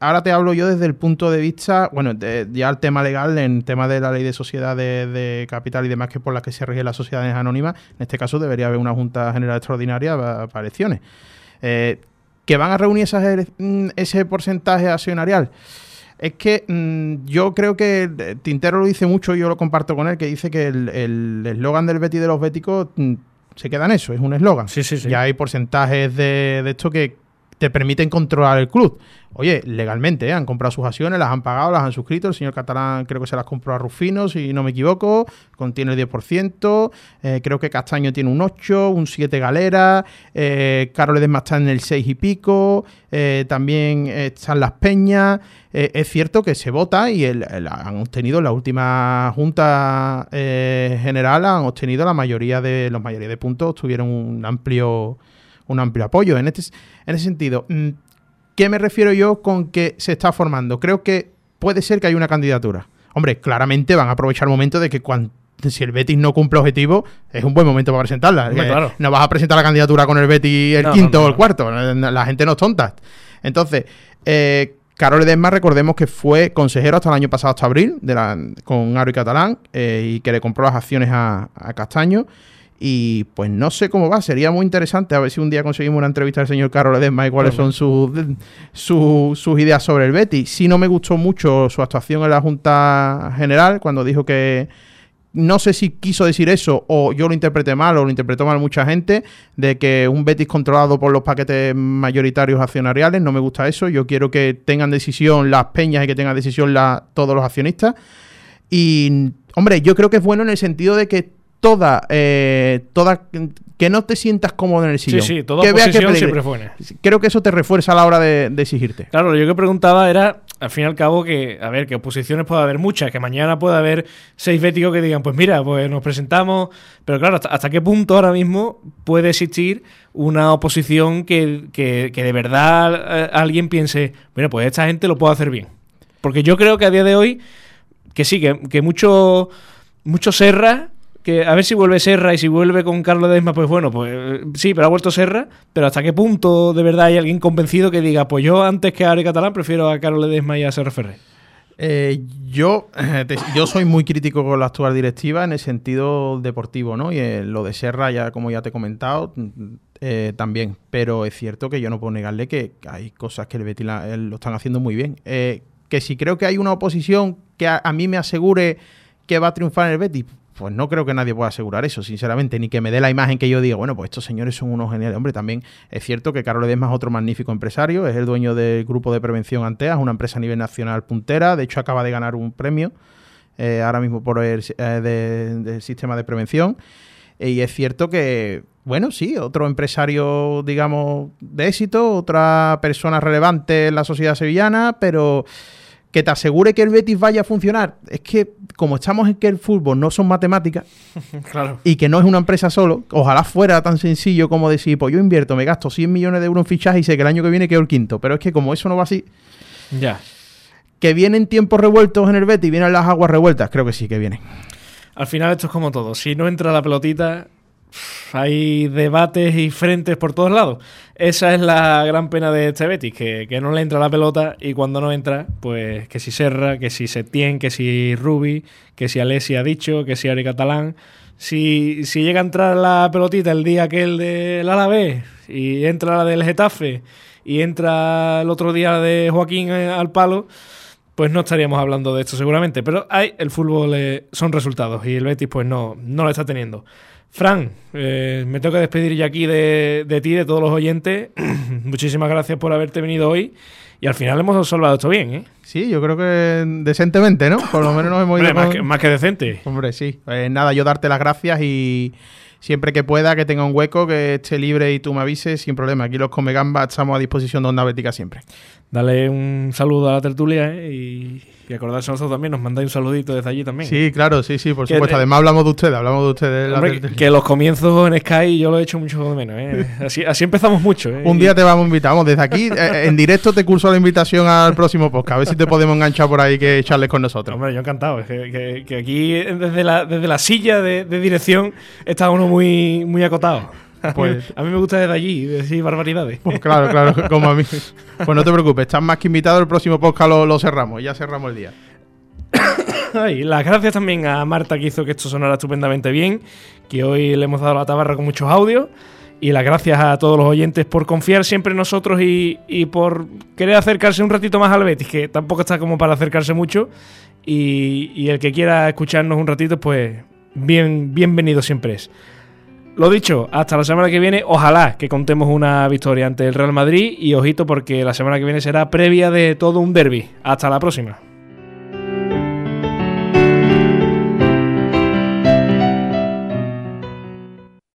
Ahora te hablo yo desde el punto de vista, bueno, de- ya el tema legal, en tema de la ley de sociedades de capital y demás que por las que se rigen las sociedades anónimas, en este caso debería haber una Junta General Extraordinaria pa- para elecciones. Eh, ¿Que van a reunir esas mm, ese porcentaje accionarial? Es que mm, yo creo que eh, Tintero lo dice mucho y yo lo comparto con él, que dice que el el eslogan del Betis de los Béticos mm, se queda en eso, es un eslogan. Sí, sí, sí. Ya hay porcentajes de, de esto que te permiten controlar el club. Oye, legalmente, ¿eh? han comprado sus acciones, las han pagado, las han suscrito. El señor Catalán creo que se las compró a Rufino, si no me equivoco. Contiene el 10%. Eh, creo que Castaño tiene un 8, un 7 Galera. Eh, Carol está en el 6 y pico. eh, también están las Peñas. Eh, es cierto que se vota y han obtenido en la última Junta eh, General, han obtenido la mayoría de los mayoría de puntos, tuvieron un amplio un amplio apoyo. En este, en ese sentido, mm, ¿qué me refiero yo con que se está formando? Creo que puede ser que haya una candidatura. Hombre, claramente van a aprovechar el momento de que cuando si el Betis no cumple objetivos, es un buen momento para presentarla. Hombre, Eh, claro. No vas a presentar la candidatura con el Betis el No, quinto no, no, o el cuarto. Eh, La gente no es tonta. Entonces, eh, Carol Edesma, recordemos que fue consejero hasta el año pasado, hasta abril, de la, con Aro y Catalán, eh, y que le compró las acciones a, a Castaño. Y pues no sé cómo va, sería muy interesante a ver si un día conseguimos una entrevista al señor Carol Edesma y cuáles son sus, su- sus ideas sobre el Betis. Sí no me gustó mucho su actuación en la Junta General cuando dijo que no sé si quiso decir eso o yo lo interpreté mal o lo interpretó mal mucha gente de que un Betis controlado por los paquetes mayoritarios accionariales, no me gusta eso, yo quiero que tengan decisión las peñas y que tengan decisión la- todos los accionistas. Y, hombre, yo creo que es bueno en el sentido de que toda, eh, toda que no te sientas cómodo en el Sí, sillón. sí, toda que que siempre buena. Creo que eso te refuerza a la hora de, de exigirte. Claro, yo que preguntaba era, al fin y al cabo, que, a ver, que oposiciones puede haber muchas, que mañana puede haber seis béticos que digan, pues mira, pues nos presentamos, pero claro, hasta, hasta qué punto ahora mismo puede existir una oposición que, que- que de verdad eh, alguien piense, mira, pues esta gente lo puede hacer bien. Porque yo creo que a día de hoy, que sí, que, que mucho, mucho Serra, a ver si vuelve Serra y si vuelve con Carlos Desma, pues bueno, pues sí, pero ha vuelto Serra, pero hasta qué punto de verdad hay alguien convencido que diga, pues yo antes que a Ari Catalán prefiero a Carlos Desma y a Serra Ferrer. Eh, yo, eh, yo soy muy crítico con la actual directiva en el sentido deportivo, ¿no? Y eh, lo de Serra, ya como ya te he comentado, mm, también. Pero es cierto que yo no puedo negarle que hay cosas que el Betis lo están haciendo muy bien. Que si creo que hay una oposición que a, mí me asegure que va a triunfar el Betis, pues no creo que nadie pueda asegurar eso, sinceramente, ni que me dé la imagen que yo diga, bueno, pues estos señores son unos geniales. Hombre, también es cierto que Carlos Ledesma es otro magnífico empresario, es el dueño del grupo de prevención Anteas, una empresa a nivel nacional puntera, de hecho acaba de ganar un premio eh, ahora mismo por el eh, sistema de prevención. Y es cierto que, bueno, sí, otro empresario, digamos, de éxito, otra persona relevante en la sociedad sevillana, pero que te asegure que el Betis vaya a funcionar. Es que, como estamos en que el fútbol no son matemáticas (laughs) claro. y que no es una empresa solo, ojalá fuera tan sencillo como decir, pues yo invierto, me gasto 100 millones de euros en fichaje y sé que el año que viene quedo el quinto. Pero es que como eso no va así, Ya. ¿Que vienen tiempos revueltos en el Betis y vienen las aguas revueltas? Creo que sí que vienen. Al final esto es como todo. Si no entra la pelotita, hay debates y frentes por todos lados. Esa es la gran pena de este Betis, que, que no le entra la pelota y cuando no entra, pues que si Serra, que si Setién, que si Rubi, que si Alessi ha dicho, que si Ari Catalán. Si, si llega a entrar la pelotita el día aquel del Alavés y entra la del Getafe y entra el otro día la de Joaquín eh, al palo, pues no estaríamos hablando de esto seguramente. Pero hay, el fútbol eh, son resultados y el Betis pues no, no lo está teniendo. Fran, eh, me tengo que despedir ya aquí de, de ti, de todos los oyentes. (clears throat) Muchísimas gracias por haberte venido hoy. Y al final hemos salvado esto bien, ¿eh? Sí, yo creo que decentemente, ¿no? Por lo menos nos hemos ido Hombre, más, que, más que decente. Hombre, sí. Pues nada, yo darte las gracias y siempre que pueda, que tenga un hueco, que esté libre y tú me avises, sin problema. Aquí los Come Gamba estamos a disposición de Onda Bética siempre. Dale un saludo a la tertulia ¿eh? y, y acordarse nosotros también. Nos mandáis un saludito desde allí también. Sí, claro, sí, sí, por Que- supuesto. Además hablamos de ustedes, hablamos de ustedes. de la Hombre, tertulia. que los comienzos en Sky yo lo he hecho mucho de menos. ¿eh? (laughs) Así, así empezamos mucho. ¿eh? Un día te vamos a invitar, vamos, desde aquí, eh, en directo te curso la invitación al próximo podcast, a ver si te podemos enganchar por ahí que charles con nosotros. Hombre, yo encantado. es Que, que- que aquí desde la, desde la silla de, de dirección está uno muy, muy acotado. (laughs) Pues- a mí me gusta desde allí decir barbaridades. Pues claro, claro, (laughs) como a mí. Pues no te preocupes, estás más que invitado, el próximo podcast lo, lo cerramos, ya cerramos el día. (coughs) Ay, las gracias también a Marta que hizo que esto sonara estupendamente bien, que hoy le hemos dado la tabarra con muchos audios. Y las gracias a todos los oyentes por confiar siempre en nosotros y, y por querer acercarse un ratito más al Betis, que tampoco está como para acercarse mucho. Y, y el que quiera escucharnos un ratito, pues bien, bienvenido siempre es. Lo dicho, hasta la semana que viene, ojalá que contemos una victoria ante el Real Madrid y ojito porque la semana que viene será previa de todo un derby. Hasta la próxima.